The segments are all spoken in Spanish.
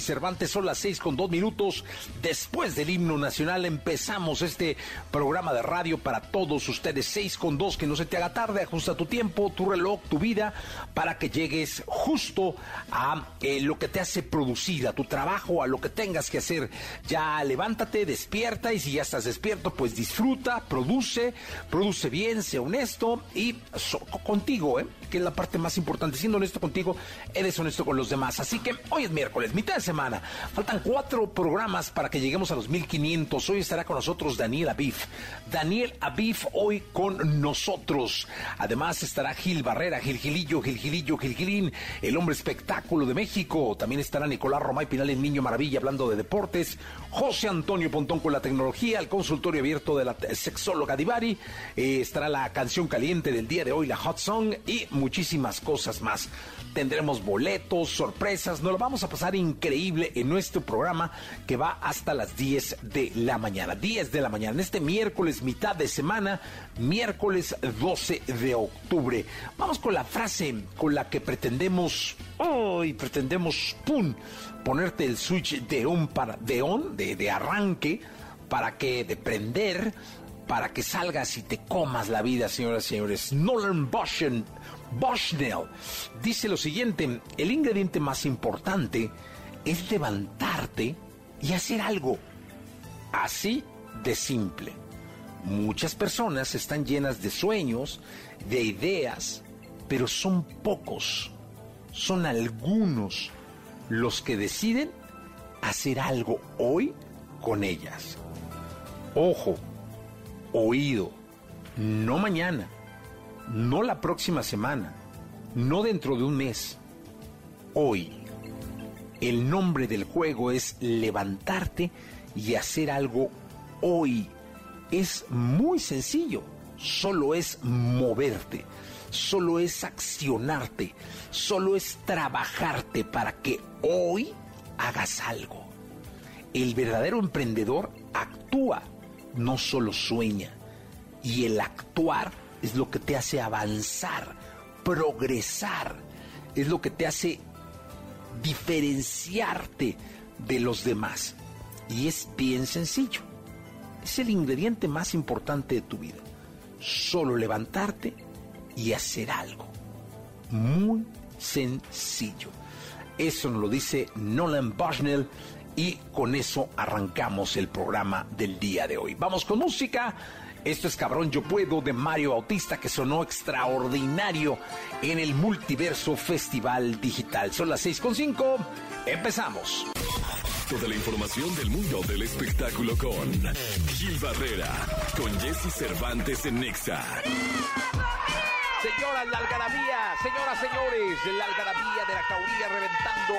Cervantes. Son las seis con dos minutos. Después del himno nacional empezamos este programa de radio para todos ustedes. Seis con dos, que no se te haga tarde. Ajusta tu tiempo, tu reloj, tu vida, para que llegues justo a eh, lo que te hace producir, a tu trabajo, a lo que tengas que hacer. Ya levántate, despierta y si ya estás despierto, pues disfruta, produce, produce bien, sea honesto y contigo, ¿eh? que es la parte más importante. Siendo honesto contigo, eres honesto con los demás. Así que hoy es miércoles, mitad de semana. Faltan cuatro programas para que lleguemos a los 1500. Hoy estará con nosotros Daniel Abif. Daniel Abif hoy con nosotros. Además estará Gil Barrera, Gil Gilillo, Gil Gilillo, Gil Gilín, el hombre espectáculo de México. También estará Nicolás Romay Pinal, el niño maravilla, hablando de deportes. José Antonio Pontón con la tecnología, el consultorio abierto de la sexóloga Divari. Eh, estará la canción caliente del día de hoy, la Hot Song y muchísimas cosas más. Tendremos boletos, sorpresas, nos lo vamos a pasar increíble en nuestro programa que va hasta las 10 de la mañana. 10 de la mañana, este miércoles, mitad de semana, miércoles 12 de octubre. Vamos con la frase con la que pretendemos, hoy pretendemos, ¡pum!, ponerte el switch de on, para, de, on de, arranque, para que, de prender, para que salgas y te comas la vida, señoras y señores. Nolan Boschen, Bushnell dice lo siguiente, el ingrediente más importante es levantarte y hacer algo. Así de simple. Muchas personas están llenas de sueños, de ideas, pero son pocos, son algunos los que deciden hacer algo hoy con ellas. Ojo, oído, no mañana, no la próxima semana, no dentro de un mes, hoy. El nombre del juego es levantarte y hacer algo hoy. Es muy sencillo, solo es moverte, solo es accionarte, solo es trabajarte para que hoy hagas algo. El verdadero emprendedor actúa, no solo sueña. Y el actuar es lo que te hace avanzar, progresar, es lo que te hace diferenciarte de los demás. Y es bien sencillo. Es el ingrediente más importante de tu vida. Solo levantarte y hacer algo. Muy sencillo. Eso nos lo dice Nolan Bushnell y con eso arrancamos el programa del día de hoy. Vamos con música. Esto es Cabrón Yo Puedo de Mario Bautista que sonó extraordinario en el Multiverso Festival Digital. Son las 6.5. Empezamos. Toda la información del mundo del espectáculo con Gil Barrera, con Jesse Cervantes en Nexa. Señoras, la algarabía, señoras, señores, la algarabía de la cauría reventando,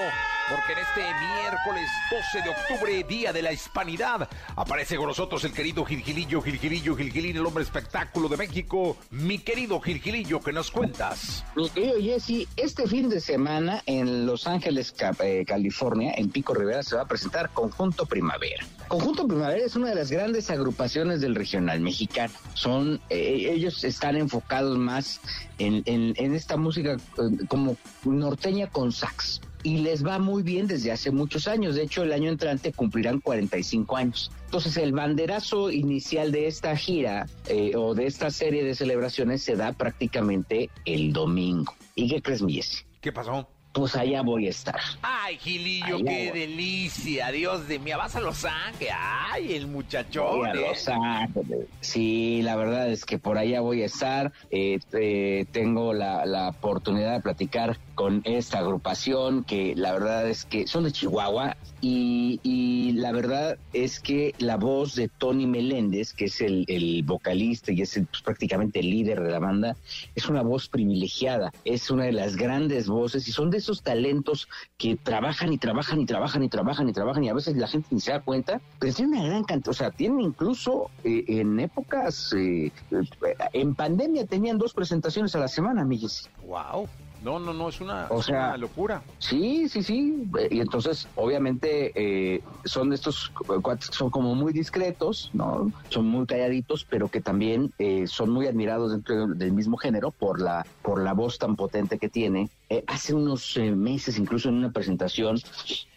porque en este miércoles 12 de octubre, Día de la Hispanidad, aparece con nosotros el querido Gilgilillo, Gilgilillo, Gilgilín, el hombre espectáculo de México. Mi querido Gilgilillo, ¿qué nos cuentas? Mi querido Jesse, este fin de semana en Los Ángeles, eh, California, en Pico Rivera, se va a presentar Conjunto Primavera. Conjunto Primavera es una de las grandes agrupaciones del regional mexicano. Son, eh, ellos están enfocados más en, esta música eh, como norteña con sax. y les va muy bien desde hace muchos años. De hecho, el año entrante cumplirán 45 años. Entonces, el banderazo inicial de esta gira eh, o de esta serie de celebraciones se da prácticamente el domingo. ¿Y qué crees, Mies? ¿Qué pasó? Pues allá voy a estar. Ay, Gilillo, qué delicia. Dios de mí, vas a Los Ángeles. Ay, el muchachón. Voy a ¿eh? Los Ángeles. Sí, la verdad es que por allá voy a estar. Eh, eh, tengo la, la oportunidad de platicar con esta agrupación que la verdad es que son de Chihuahua y, la verdad es que la voz de Tony Meléndez, que es el, vocalista y es el, pues, prácticamente el líder de la banda, es una voz privilegiada, es una de las grandes voces y son de esos talentos que trabajan y trabajan y trabajan y trabajan y trabajan y a veces la gente ni se da cuenta, pero tienen una gran cantidad, o sea, tienen incluso eh, en épocas, eh, eh, en pandemia tenían dos presentaciones a la semana, amigues. Wow. No, no, no, es una, O es sea, una locura. Sí, sí, sí. Y entonces, obviamente, eh, son estos cuates que son como muy discretos, ¿no? Son muy calladitos, pero que también eh, son muy admirados dentro de- del mismo género por la, por la voz tan potente que tiene. Eh, hace unos eh, meses, incluso en una presentación,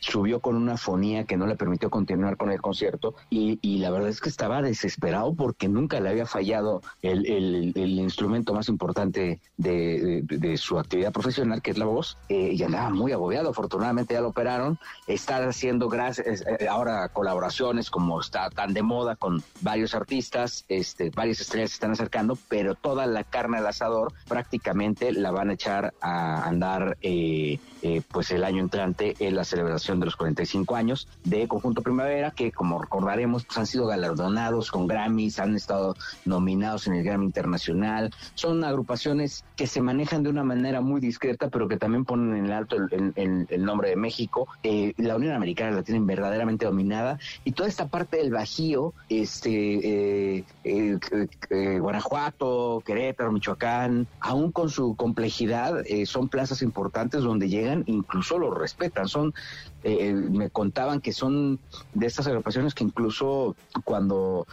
subió con una fonía que no le permitió continuar con el concierto y, y la verdad es que estaba desesperado porque nunca le había fallado el, el- el instrumento más importante de, de- de su actividad profesional, que es la voz, eh, y andaba muy agobiado. Afortunadamente ya lo operaron. Está haciendo gracias, eh, ahora colaboraciones como está tan de moda con varios artistas, este, varias estrellas se están acercando, pero toda la carne al asador prácticamente la van a echar a andar eh, eh, pues el año entrante en la celebración de los 45 años de Conjunto Primavera, que como recordaremos pues, han sido galardonados con Grammys, han estado nominados en el Grammy Internacional, son agrupaciones que se manejan de una manera muy discreta, pero que también ponen en alto el, el- el- nombre de México. Eh, la Unión Americana la tienen verdaderamente dominada y toda esta parte del Bajío, este, eh, eh, Guanajuato, Querétaro, Michoacán, aún con su complejidad, son plazas importantes donde llegan, incluso los respetan. Son, me contaban que son de estas agrupaciones que incluso cuando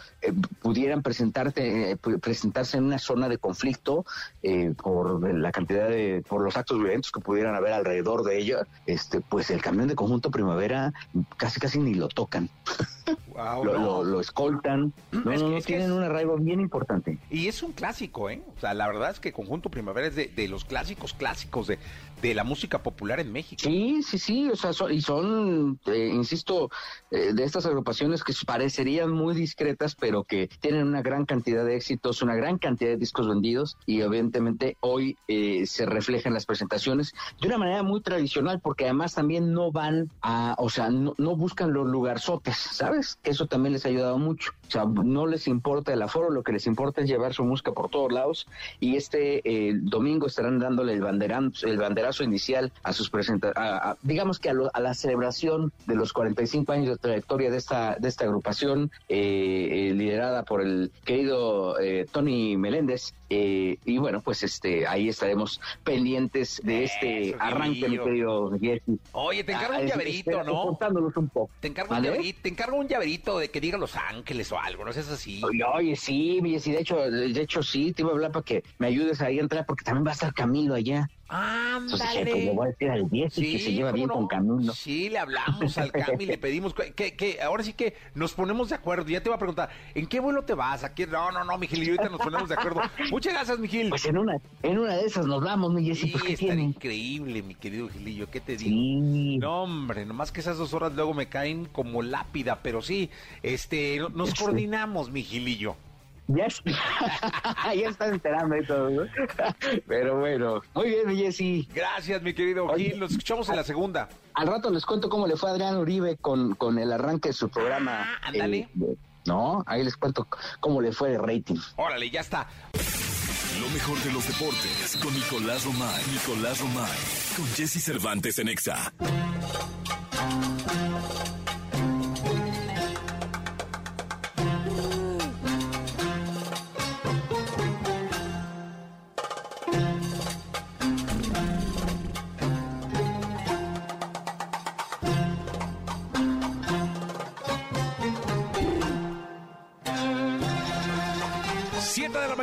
pudieran presentarte, presentarse en una zona de conflicto por la cantidad de, por los actos violentos que pudieran haber alrededor de ella, este, pues el camión de conjunto primavera casi casi ni lo tocan, Wow, lo, no. lo- lo escoltan, no, Es que- no, es tienen es- un arraigo bien importante. Y es un clásico, ¿eh? O sea, la verdad es que Conjunto Primavera es de, de los clásicos clásicos de, de la música popular en México. Sí, sí, sí, o sea, son- y son, eh, insisto, eh, de estas agrupaciones que parecerían muy discretas, pero que tienen una gran cantidad de éxitos, una gran cantidad de discos vendidos, y evidentemente hoy eh, se refleja en las presentaciones de una manera muy tradicional, porque además también no van a, o sea, no, no buscan los lugarzotes, ¿sabes? Eso también les ha ayudado mucho. Sea, no les importa el aforo, lo que les importa es llevar su música por todos lados, y este eh, domingo estarán dándole el, banderan, el banderazo inicial a sus presentaciones, digamos que a, lo- a la celebración de los 45 años de trayectoria de esta, de esta agrupación, eh, eh, liderada por el querido eh, Tony Meléndez. eh, y bueno, pues este ahí estaremos pendientes de este Eso, arranque, mi querido Jesse. Oye, te encargo Ah, un llaverito, ¿no? soportándolos un poco. Te encargo, un llaverito, te encargo un llaverito de que diga Los Ángeles o algo, no seas así. Oye, oye, sí, mi Jessy, de hecho, de hecho sí, te iba a hablar para que me ayudes ahí a entrar porque también va a estar Camilo allá. Entonces pues le voy a decir al Jessy que se lleva ¿cómo bien no? con Camilo. Sí, le hablamos al Cami, le pedimos que, que, ahora sí que nos ponemos de acuerdo. Ya te voy a preguntar, ¿en qué vuelo te vas? ¿A qué? No, no, no, Miguel, y ahorita nos ponemos de acuerdo. Muchas gracias, Miguel. Pues en una, en una de esas nos vamos, mi Jessy, Sí, pues ¿qué está tiene? increíble, mi querido Gilillo, ¿qué te digo? Sí. No, hombre, nomás que esas dos horas luego me caen como lápida, pero sí, este, no- nos Sí. coordinamos, mi Gilillo. Ya, es- ya estás enterando y todo, ¿no? Pero bueno, muy bien, Jessy. Gracias, mi querido Oye. Gil, nos escuchamos en la segunda. Al rato les cuento cómo le fue a Adrián Uribe con, con el arranque de su programa. Ah, ándale. eh, no, ahí les cuento cómo le fue de rating. Órale, ya está. Lo mejor de los deportes con Nicolás Romay. Nicolás Romay. Con Jesse Cervantes en Exa.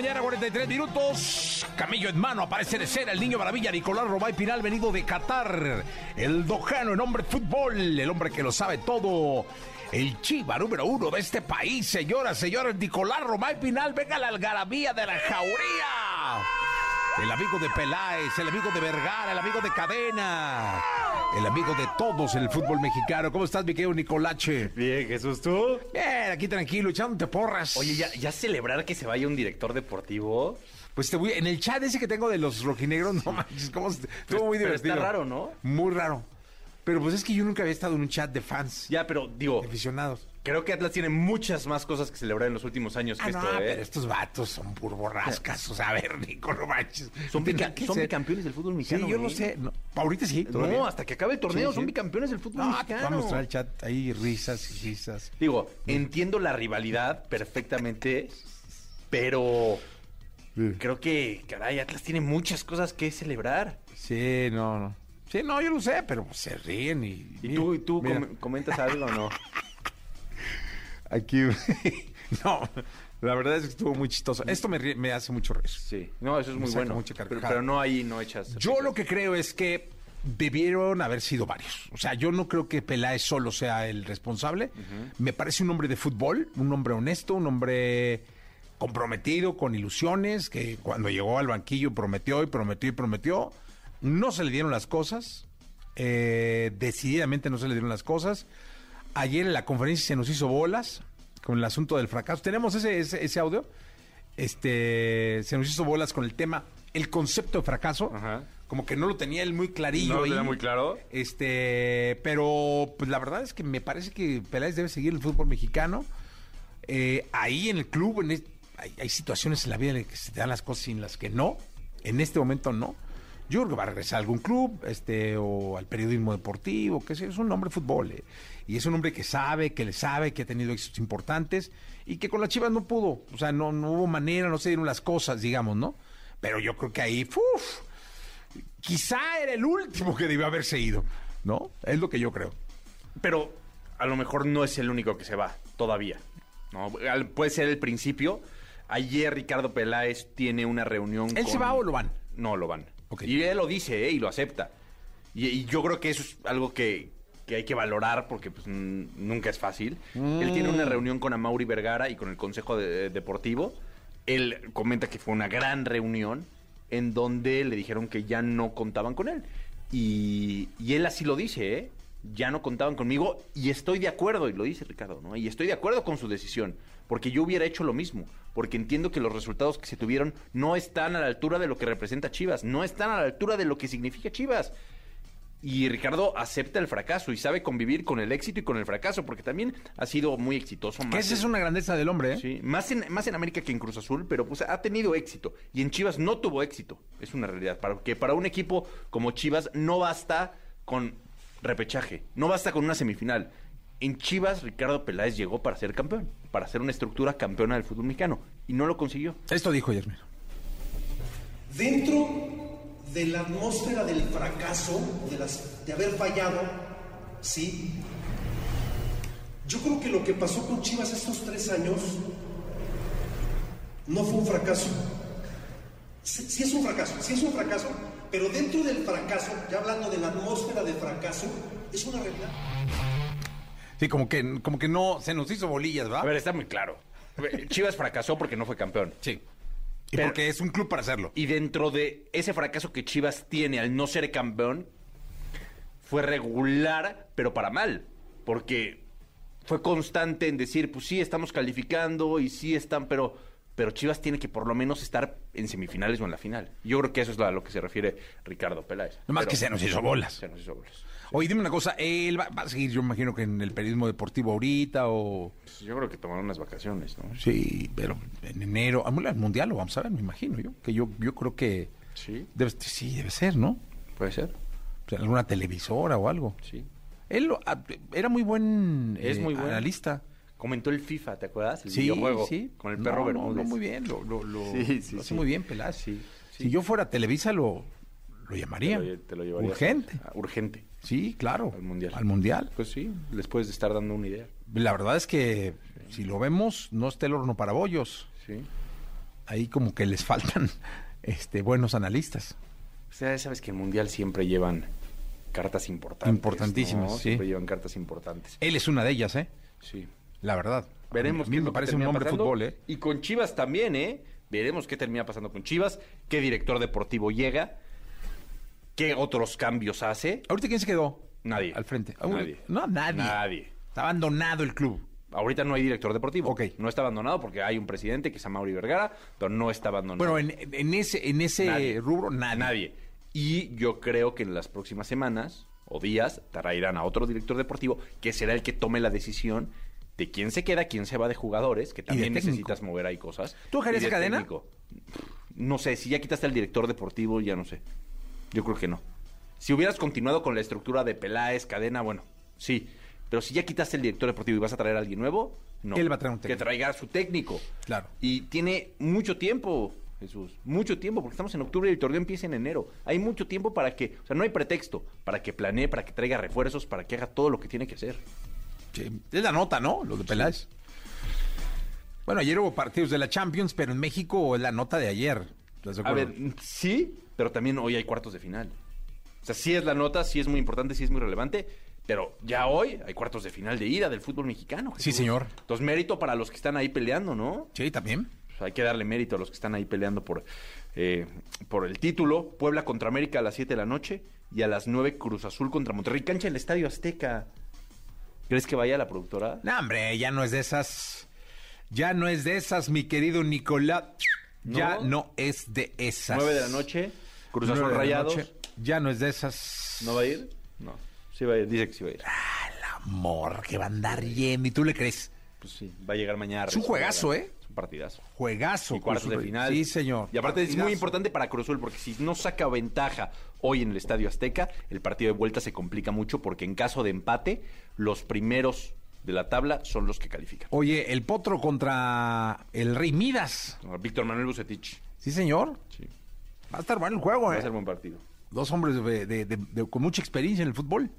Mañana, 43 minutos. Camello en mano aparece de ser el niño maravilla Nicolás Romay Pinal venido de Qatar. El dojano en hombre fútbol, el hombre que lo sabe todo. El chiva número uno de este país, señoras, señores, Nicolás Romay Pinal, venga la algarabía de la jauría. El amigo de Peláez, el amigo de Vergara, el amigo de Cadena, el amigo de todos en el fútbol mexicano. ¿Cómo estás, mi querido Nicolache? Bien, Jesús, ¿tú? Bien, aquí tranquilo, echándote porras. Oye, ya, ya celebrar que se vaya un director deportivo. Pues te voy, en el chat ese que tengo de los rojinegros, no manches, cómo estuvo muy pero divertido. está raro, ¿no? Muy raro. Pero pues es que yo nunca había estado en un chat de fans, Ya, pero digo, de aficionados. Creo que Atlas tiene muchas más cosas que celebrar en los últimos años que Ah, esto, no, ¿eh? pero estos vatos son burborrascas. O sea, a ver, Nico, no manches. Son, bica- son bicampeones del fútbol Sí, mexicano. yo no sé. No, ahorita sí. todavía. No, hasta que acabe el torneo Sí, son sí. bicampeones del fútbol No, te mexicano. vamos a mostrar el chat ahí, risas y risas. Digo, entiendo la rivalidad perfectamente, pero creo que, caray, Atlas tiene muchas cosas que celebrar. Sí, no, no. Sí, no, yo lo sé, pero pues, se ríen y... ¿Y tú, y tú com- comentas algo o no? Aquí... no, la verdad es que estuvo muy chistoso. Esto me, ríe- me hace mucho reír. Sí, no, eso es Me muy bueno. mucha pero, pero no ahí, no echas. Yo lo que creo es que debieron haber sido varios. O sea, yo no creo que Peláez solo sea el responsable. Me parece un hombre de fútbol, un hombre honesto, un hombre comprometido, con ilusiones, que cuando llegó al banquillo prometió y prometió y prometió. No se le dieron las cosas. eh, decididamente no se le dieron las cosas. Ayer en la conferencia se nos hizo bolas con el asunto del fracaso. ¿Tenemos ese, ese, ese audio? Este, se nos hizo bolas con el tema, el concepto de fracaso. Ajá. Como que no lo tenía él muy clarillo. ¿No lo tenía muy claro? Este, pero pues la verdad es que me parece que Peláez debe seguir el fútbol mexicano. Eh, ahí en el club en hay, hay situaciones en la vida en las que se te dan las cosas y en las que no. En este momento no. Yo creo que va a regresar a algún club, este, o al periodismo deportivo, que es un hombre de fútbol. eh. Y es un hombre que sabe, que le sabe, que ha tenido éxitos importantes y que con las Chivas no pudo. O sea, no, no hubo manera, no se dieron las cosas, digamos, ¿no? Pero yo creo que ahí, ¡uf! quizá era el último que debió haberse ido, ¿no? Es lo que yo creo. Pero a lo mejor no es el único que se va todavía. ¿no? Puede ser el principio. Ayer Ricardo Peláez tiene una reunión. ¿Él con- se va o lo van? No, lo van. Y él lo dice ¿eh? y lo acepta. Y, y yo creo que eso es algo que, que hay que valorar porque pues, mm, nunca es fácil. Él tiene Mm. una reunión con Amaury Vergara y con el Consejo de- Deportivo. Él comenta que fue una gran reunión en donde le dijeron que ya no contaban con él. Y, y él así lo dice, ¿eh? Ya no contaban conmigo y estoy de acuerdo, y lo dice Ricardo, ¿no? Y estoy de acuerdo con su decisión, porque yo hubiera hecho lo mismo, porque entiendo que los resultados que se tuvieron no están a la altura de lo que representa Chivas, no están a la altura de lo que significa Chivas. Y Ricardo acepta el fracaso y sabe convivir con el éxito y con el fracaso, porque también ha sido muy exitoso. Que más esa en- es una grandeza del hombre, ¿eh? Sí, más en, más en América que en Cruz Azul, pero pues ha tenido éxito. Y en Chivas no tuvo éxito. Es una realidad. Porque para un equipo como Chivas no basta con repechaje, no basta con una semifinal. En Chivas, Ricardo Peláez llegó para ser campeón, para ser una estructura campeona del fútbol mexicano. Y no lo consiguió. Esto dijo ayer, mira. dentro de la atmósfera del fracaso, de, las, de haber fallado, ¿sí? Yo creo que lo que pasó con Chivas estos tres años no fue un fracaso. Sí, sí es un fracaso, sí es un fracaso, pero dentro del fracaso, ya hablando de la atmósfera de fracaso, es una realidad. Sí, como que, como que no, se nos hizo bolillas, A ¿verdad? ver, está muy claro. Chivas fracasó porque no fue campeón. Sí. Y Pero- porque es un club para hacerlo. Y dentro de ese fracaso que Chivas tiene al no ser campeón, fue regular, pero para mal. Porque fue constante en decir, pues sí, estamos calificando y sí están, pero, pero Chivas tiene que por lo menos estar en semifinales o en la final. Yo creo que eso es a lo que se refiere Ricardo Peláez. Nomás Pero que se nos hizo bolas. Se nos hizo bolas. Oye, dime una cosa, él va, va a seguir, yo imagino que en el periodismo deportivo ahorita o... Pues Yo creo que tomaron unas vacaciones, ¿no? Sí, pero en enero, el mundial lo vamos a ver, me imagino yo. Que yo, yo creo que... Sí, Debe, sí, debe ser, ¿no? puede ser. O sea, alguna televisora o algo. Sí. Él lo- ah, era muy buen Es eh, muy bueno. analista. Comentó el FIFA, ¿te acuerdas? El Sí, videojuego sí. con el No, perro no, Bermúdez. no, muy bien, lo, lo, lo- Sí, sí, lo hace muy bien Peláez. Sí, Si yo fuera Televisa lo, lo Te llamaría. lo, te lo llevarías. Urgente. Ah, urgente. Sí, claro. Al Mundial. Al mundial. Pues sí, les puedes estar dando una idea. La verdad es que si lo vemos, no está el horno para bollos. Sí. Ahí como que les faltan este, buenos analistas. O sea, sabes que el Mundial siempre llevan cartas importantes. Importantísimas, ¿no? sí. Siempre llevan cartas importantes. Él es una de ellas, ¿eh? Sí. La verdad. Veremos A mí qué es me parece un hombre de fútbol, ¿eh? Y con Chivas también, ¿eh? Veremos qué termina pasando con Chivas, qué director deportivo llega, qué otros cambios hace. ¿Ahorita quién se quedó? Nadie. Al frente. Nadie. No, nadie. Nadie. Está abandonado el club. Ahorita no hay director deportivo. Ok. No está abandonado porque hay un presidente que es Mauri Vergara, pero no está abandonado. Bueno, en, en ese, en ese Nadie. rubro, nadie. Nadie. Y yo creo que en las próximas semanas o días traerán a otro director deportivo que será el que tome la decisión de quién se queda, quién se va de jugadores, que también necesitas mover ahí cosas. ¿Tú dejarías de Cadena? técnico. No sé, si ya quitaste al director deportivo, ya no sé. Yo creo que no. Si hubieras continuado con la estructura de Peláez, Cadena, bueno, sí. Pero si ya quitaste el director deportivo y vas a traer a alguien nuevo, no. Él va a traer un Que técnico. traiga a su técnico. Claro. Y tiene mucho tiempo, Jesús. Mucho tiempo, porque estamos en octubre y el torneo empieza en enero. Hay mucho tiempo para que, o sea, no hay pretexto, para que planee, para que traiga refuerzos, para que haga todo lo que tiene que hacer. Sí, Es la nota, ¿no? Lo de Peláez. Bueno, ayer hubo partidos de la Champions, pero en México es la nota de ayer. ¿Estás de A ver, sí, pero también hoy hay cuartos de final. O sea, sí es la nota, sí es muy importante, sí es muy relevante, pero ya hoy hay cuartos de final de ida del fútbol mexicano. Sí, señor. Entonces, mérito para los que están ahí peleando, ¿no? Sí, también. Pues hay que darle mérito a los que están ahí peleando por, eh, por el título. Puebla contra América a las 7 de la noche y a las 9 Cruz Azul contra Monterrey. Cancha en el Estadio Azteca. ¿Crees que vaya la productora? No, hombre, ya no es de esas. Ya no es de esas, mi querido Nicolás. Ya ¿No? no es de esas. 9 de la noche, Cruz Azul Rayados. noche, Ya no es de esas. ¿No va a ir? No. Sí va a ir, dice que sí va a ir. Amor, que va a andar yendo. ¿Y tú le crees? Pues sí, va a llegar mañana. Es un juegazo, ¿eh? Es un partidazo. Juegazo. Y cuartos de final. Sí, señor. Y aparte es muy importante para Cruz Azul porque si no saca ventaja hoy en el Estadio Azteca, el partido de vuelta se complica mucho porque en caso de empate, los primeros de la tabla son los que califican. Oye, el potro contra el Rey Midas. Víctor Manuel Bucetich. Sí, señor. Sí. Va a estar bueno el juego, Va a ¿eh? ser buen partido. Dos hombres de- de- de- de- con mucha experiencia en el fútbol.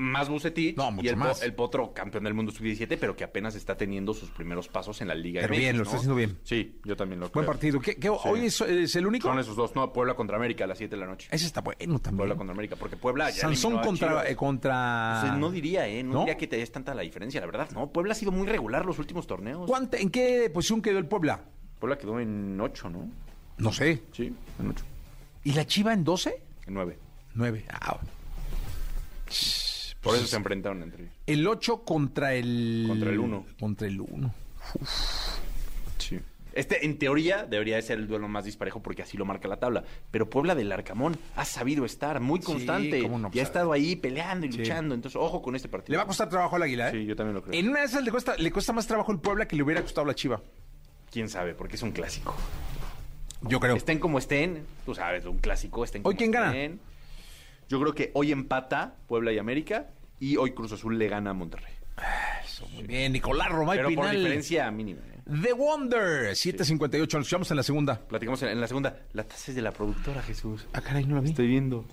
Más Bucetich No, mucho y el, po- más. el Potro campeón del mundo sub-17, pero que apenas está teniendo sus primeros pasos en la Liga Pero MX, bien, lo está haciendo bien. Sí, yo también lo Buen creo. partido. ¿Qué, qué- ¿Hoy es, es el único? Son esos dos, no, Puebla contra América a las 7 de la noche. Ese está bueno también. Puebla contra América, porque Puebla ya Sansón contra, eh, contra... No diría, ¿eh? No, ¿No? diría que te des tanta la diferencia, la verdad. No, Puebla ha sido muy regular los últimos torneos. ¿Cuánta- ¿En qué posición quedó el Puebla? Puebla quedó en 8, ¿no? No sé. Sí, en 8. ¿Y la Chiva en 12? En 9. 9. Ah, Por eso se enfrentaron entre ellos. el 8 contra el... Contra el uno. Contra el 1. Sí. Este, en teoría, debería de ser el duelo más disparejo porque así lo marca la tabla. Pero Puebla del Arcamón ha sabido estar muy Sí, constante. cómo no, y ha pues, estado ahí peleando y Sí. luchando. Entonces, ojo con este partido. Le va a costar trabajo al Águila, ¿eh? Sí, yo también lo creo. En una de esas le cuesta, le cuesta más trabajo el Puebla que le hubiera costado la Chiva. Quién sabe, porque es un clásico. Yo creo. Estén como estén, tú sabes, un clásico. Estén ¿Hoy como quién gana? Yo creo que hoy empata Puebla y América y hoy Cruz Azul le gana a Monterrey. Muy bien, Nicolás Romay Pero por Pinal. diferencia mínima. ¿eh? The Wonder. 7.58. Nos escuchamos en la segunda. Platicamos en, en la segunda. La taza es de la productora, Jesús. Ah, caray, no la vi. Estoy viendo.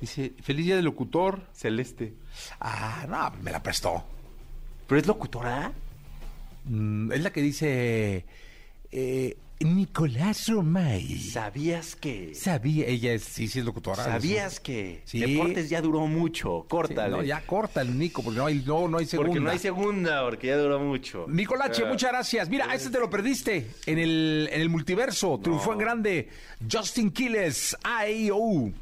Dice, feliz día del locutor, Celeste. Ah, no, me la prestó. ¿Pero es locutora? Mm, es la que dice... eh, Nicolás Romay. ¿Sabías que? Sabía, ella es, sí, sí es locutora. ¿Sabías que? Sí. Deportes ya duró mucho. Sí, Córtale. no, ya corta el Nico, porque no hay, no, no hay segunda. Porque no hay segunda, porque ya duró mucho. Nicolache, Ah. muchas gracias. Mira, este te lo perdiste en el, en el multiverso. Triunfó en grande Justin Quiles, AEO.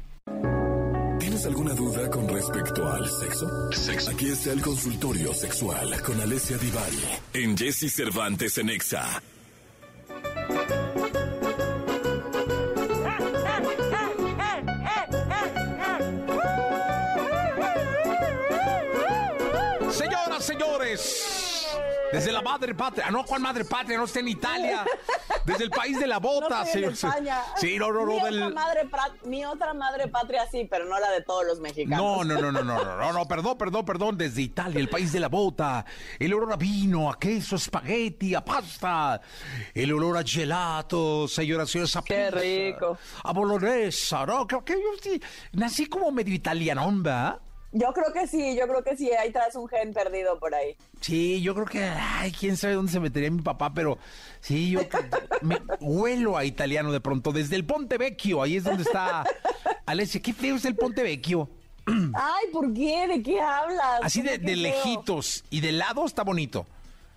¿Tienes alguna duda con respecto al sexo? Aquí está el consultorio sexual con Alessia Divari en Jesse Cervantes en Exa. Señores, desde la madre patria, no, ¿cuál madre patria? No está en Italia. Desde el país de la bota, no señor. España. Sí, no, no, no. Mi, del- otra madre, mi otra madre patria sí, pero no la de todos los mexicanos. No, no, no, no, no, no, no, no, perdón, perdón, perdón, desde Italia, el país de la bota, el olor a vino, a queso, a espagueti, a pasta, el olor a gelato, señoras y señores, a Qué pizza, rico. A bolognesa, ¿no? Creo que yo sí, nací como medio italianón, ¿verdad? Yo creo que sí, yo creo que sí, ahí traes un gen perdido por ahí. Sí, yo creo que, ay, quién sabe dónde se metería mi papá, pero sí, yo que- me huelo a italiano de pronto, desde el Ponte Vecchio, ahí es donde está Alessia. Qué feo es el Ponte Vecchio. Ay, ¿por qué? ¿De qué hablas? Así de, lejitos y de lado está bonito,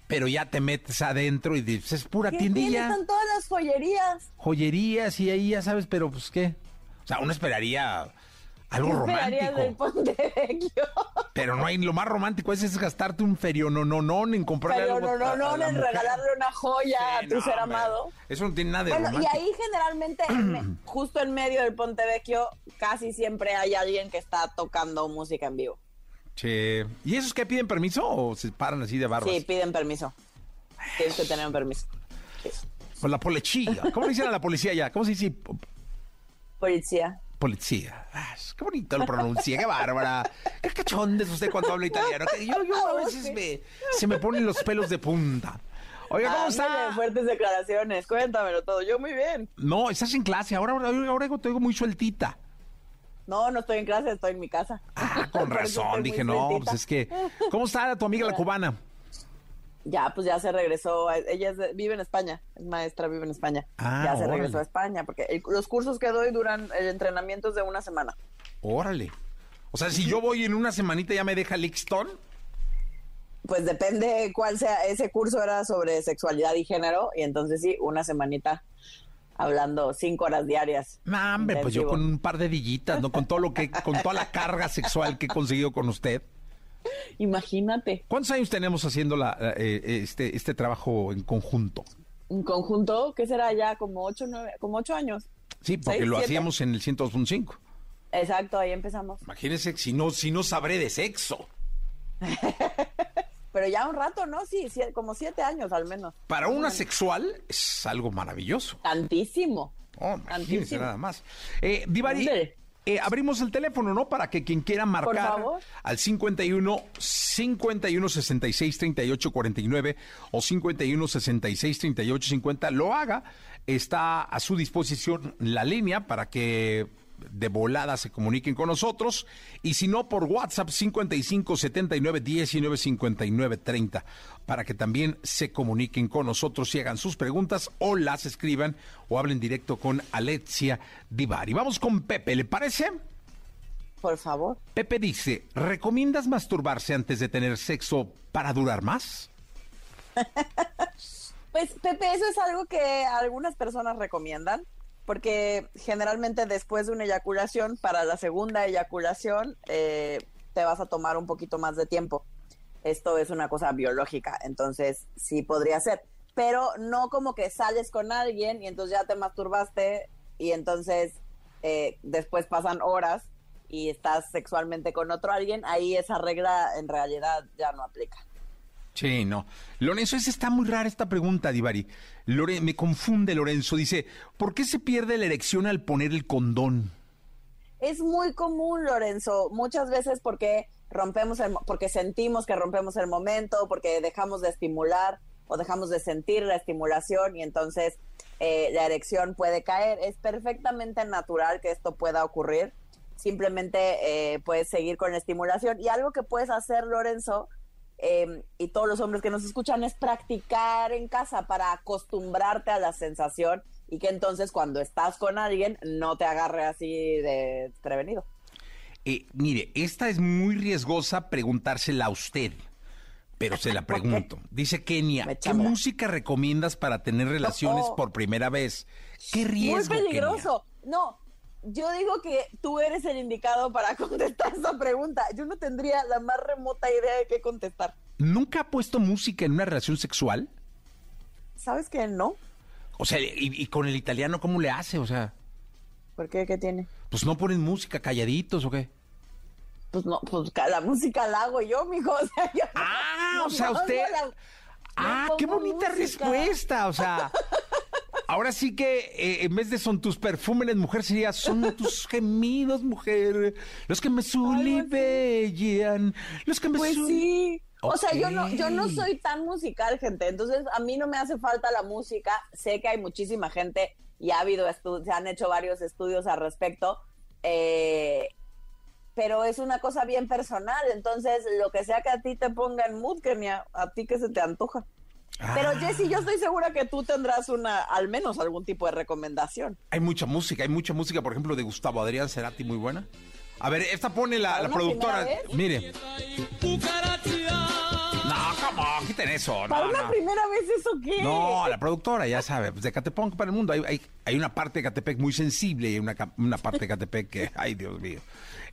pero ya te metes adentro y dices, es pura ¿Qué tiendilla, Están todas las joyerías. joyerías y ahí ya sabes, pero pues qué. O sea, uno esperaría algo ¿Qué esperarías romántico. del Ponte Vecchio? Pero no hay lo más romántico es, es gastarte un ferio no no no en comprarle Pero algo no, no, no, en regalarle una joya Sí, a tu no, ser amado. Eso no tiene nada de Bueno, y romántico. ahí generalmente, en me- justo en medio del Ponte Vecchio, casi siempre hay alguien que está tocando música en vivo. Che. ¿Y esos que piden permiso o se paran así de barbas? Sí, piden permiso. Tienes que tener un permiso. Sí. Con la policía. ¿Cómo le dicen a la policía ya? ¿Cómo se dice? Po- Policía. Policía. Ah, qué bonito lo pronuncia, qué bárbara. Qué cachón es usted cuando habla italiano. Yo, yo a veces me, se me ponen los pelos de punta. Oiga, ¿cómo Ándale, está? fuertes declaraciones. Cuéntamelo todo. Yo muy bien. No, estás en clase. Ahora, ahora, ahora te oigo muy sueltita. No, no estoy en clase, estoy en mi casa. Ah, con razón. Dije, no, sueltita. pues es que. ¿Cómo está tu amiga la cubana? Ya, pues ya se regresó. a- Ella es de- vive en España, es maestra, vive en España. Ah, ya se regresó a España, porque el- los cursos que doy duran el entrenamiento es de una semana. Órale. O sea, si yo voy en una semanita ya me deja Lixton. Pues depende cuál sea. Ese curso era sobre sexualidad y género, y entonces sí, una semanita hablando cinco horas diarias. No, hombre, pues yo con un par de dillitas, ¿no? Con todo lo que, con toda la carga sexual que he conseguido con usted. Imagínate, ¿Cuántos años tenemos haciendo la, eh, este, este trabajo en conjunto? un conjunto, ¿qué será ya? Como ocho, nueve, como ocho años. Sí, porque ¿Seis, lo siete? hacíamos en el 102.5. Exacto, ahí empezamos. Imagínense si no, si no sabré de sexo. Pero ya un rato, ¿no? Sí, como siete años al menos. Para una sexual es algo maravilloso. Tantísimo. Oh, imagínense Tantísimo. nada más. Eh, Divari. Eh, abrimos el teléfono, ¿no? Para que quien quiera marcar al 51 51 66 38 49 o 51 66 38 50 lo haga. Está a su disposición la línea para que de volada se comuniquen con nosotros y si no por WhatsApp 55 79 19 59 30 para que también se comuniquen con nosotros y hagan sus preguntas o las escriban o hablen directo con Alexia Divari. Vamos con Pepe, ¿le parece? Por favor. Pepe dice, ¿recomiendas masturbarse antes de tener sexo para durar más? Pues, Pepe, eso es algo que algunas personas recomiendan, porque generalmente después de una eyaculación, para la segunda eyaculación, eh, te vas a tomar un poquito más de tiempo. Esto es una cosa biológica, entonces sí podría ser. Pero no como que sales con alguien y entonces ya te masturbaste y entonces eh, después pasan horas y estás sexualmente con otro alguien, ahí esa regla en realidad ya no aplica. Sí, no. Lorenzo, está muy rara esta pregunta, Divari. Me confunde Lorenzo. Dice, ¿por qué se pierde la erección al poner el condón? Es muy común, Lorenzo, muchas veces porque rompemos porque sentimos que rompemos el momento, porque dejamos de estimular o dejamos de sentir la estimulación y entonces eh, la erección puede caer. Es perfectamente natural que esto pueda ocurrir. Simplemente eh, puedes seguir con la estimulación y algo que puedes hacer, Lorenzo, eh, y todos los hombres que nos escuchan es practicar en casa para acostumbrarte a la sensación y que entonces cuando estás con alguien no te agarre así de prevenido. Eh, mire, esta es muy riesgosa preguntársela a usted, pero se la pregunto. Dice Kenia, ¿qué música recomiendas para tener relaciones Oh. por primera vez? ¿Qué Muy riesgo, peligroso. No, yo digo que tú eres el indicado para contestar esa pregunta. Yo no tendría la más remota idea de qué contestar. ¿Nunca ha puesto música en una relación sexual? ¿Sabes que no? O sea, y, y con el italiano cómo le hace? O sea, ¿Por qué? ¿Qué tiene? pues no ponen música calladitos o qué? Pues no, pues la música la hago yo, mijo. O sea, yo Ah, no o sea, usted- la- Ah, qué bonita música. respuesta. O sea, ahora sí que eh, en vez de son tus perfumes, mujer, sería son tus gemidos, mujer. Los que me sulibellan. Los que me Pues sul- O sea, yo no, yo no soy tan musical, gente. Entonces, a mí no me hace falta la música. Sé que hay muchísima gente y ha habido estudios, se han hecho varios estudios al respecto. Eh, pero es una cosa bien personal, entonces lo que sea que a ti te ponga en mood, que ni a, a ti que se te antoja. Pero Ah. Jessy, yo estoy segura que tú tendrás una, al menos algún tipo de recomendación. Hay mucha música, hay mucha música, por ejemplo, de Gustavo Adrián Cerati, muy buena. A ver, esta pone la, ¿Para la productora. Mire. ¿Cómo? Quiten eso. Para No, una no. primera vez, ¿eso qué? No, la productora, ya sabe, pues de Catepec para el mundo. Hay, hay, hay una parte de Catepec muy sensible y una, una parte de Catepec que, ay, Dios mío.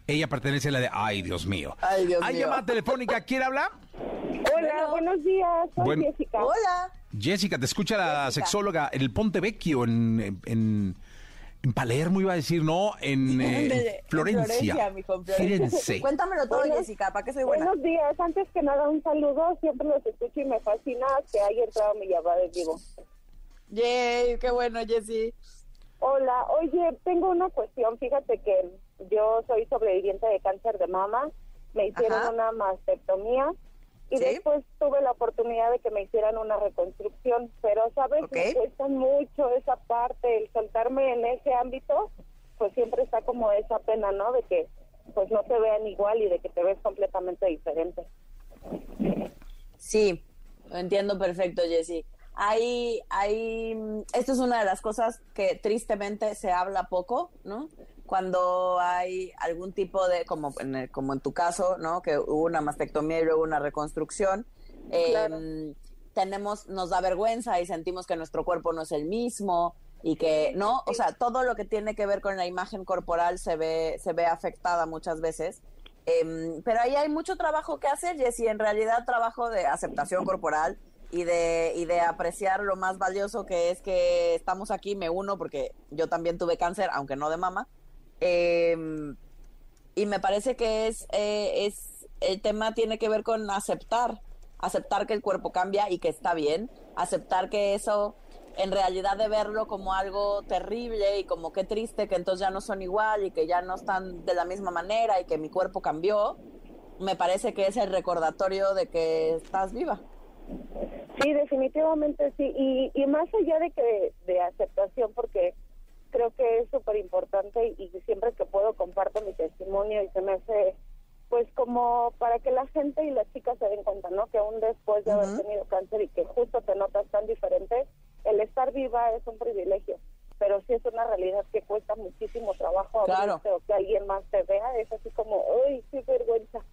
Ella pertenece a la de, ay, Dios mío. Ay, Dios Hay mío. llamada telefónica, ¿quién habla? Hola, buenos días. Soy Buen- Jessica. Hola. Jessica, te escucha la Jessica. sexóloga en el Ponte Vecchio, en, en, en Palermo, iba a decir, no, en, eh, Florencia. Florencia, mijo. Cuéntamelo todo, Bueno, Jessica, ¿para qué soy buena? Buenos días. Antes que nada, un saludo. Siempre los escucho y me fascina que haya entrado mi llamada en vivo. Yay, qué bueno, Jessy. Hola, oye, tengo una cuestión. Fíjate que yo soy sobreviviente de cáncer de mama. Me hicieron Ajá. una mastectomía y Sí. después tuve la oportunidad de que me hicieran una reconstrucción. Pero, ¿sabes? Ok. Me cuesta mucho esa parte, el soltarme en ese ámbito, pues siempre está como esa pena, ¿no? De que pues no te vean igual y de que te ves completamente diferente. Sí, lo entiendo perfecto, Jessy. Hay, hay, mm, esto es una de las cosas que tristemente se habla poco, ¿no? Cuando hay algún tipo de, como en, el- como en tu caso, ¿no? Que hubo una mastectomía y luego una reconstrucción. eh, Claro. tenemos, nos da vergüenza y sentimos que nuestro cuerpo no es el mismo y que, ¿no? O sea, todo lo que tiene que ver con la imagen corporal se ve, se ve afectada muchas veces. Em, pero ahí hay mucho trabajo que hacer, Jessy, en realidad trabajo de aceptación corporal y de, y de apreciar lo más valioso que es que estamos aquí, me uno porque yo también tuve cáncer, aunque no de mama. Em, y me parece que es, eh, es el tema tiene que ver con aceptar, aceptar que el cuerpo cambia y que está bien, aceptar que eso en realidad de verlo como algo terrible y como qué triste que entonces ya no son igual y que ya no están de la misma manera y que mi cuerpo cambió, me parece que es el recordatorio de que estás viva. Sí, definitivamente sí. Y, y más allá de que de, aceptación, porque creo que es súper importante y, siempre que puedo comparto mi testimonio y se me hace, pues como para que la gente y las chicas se den cuenta, ¿no? Que aún después de haber Ujú. tenido cáncer y que justo te notas tan diferente, el estar viva es un privilegio. Pero sí es una realidad que cuesta muchísimo trabajo Claro. o que alguien más te vea. Es así como, uy, qué vergüenza.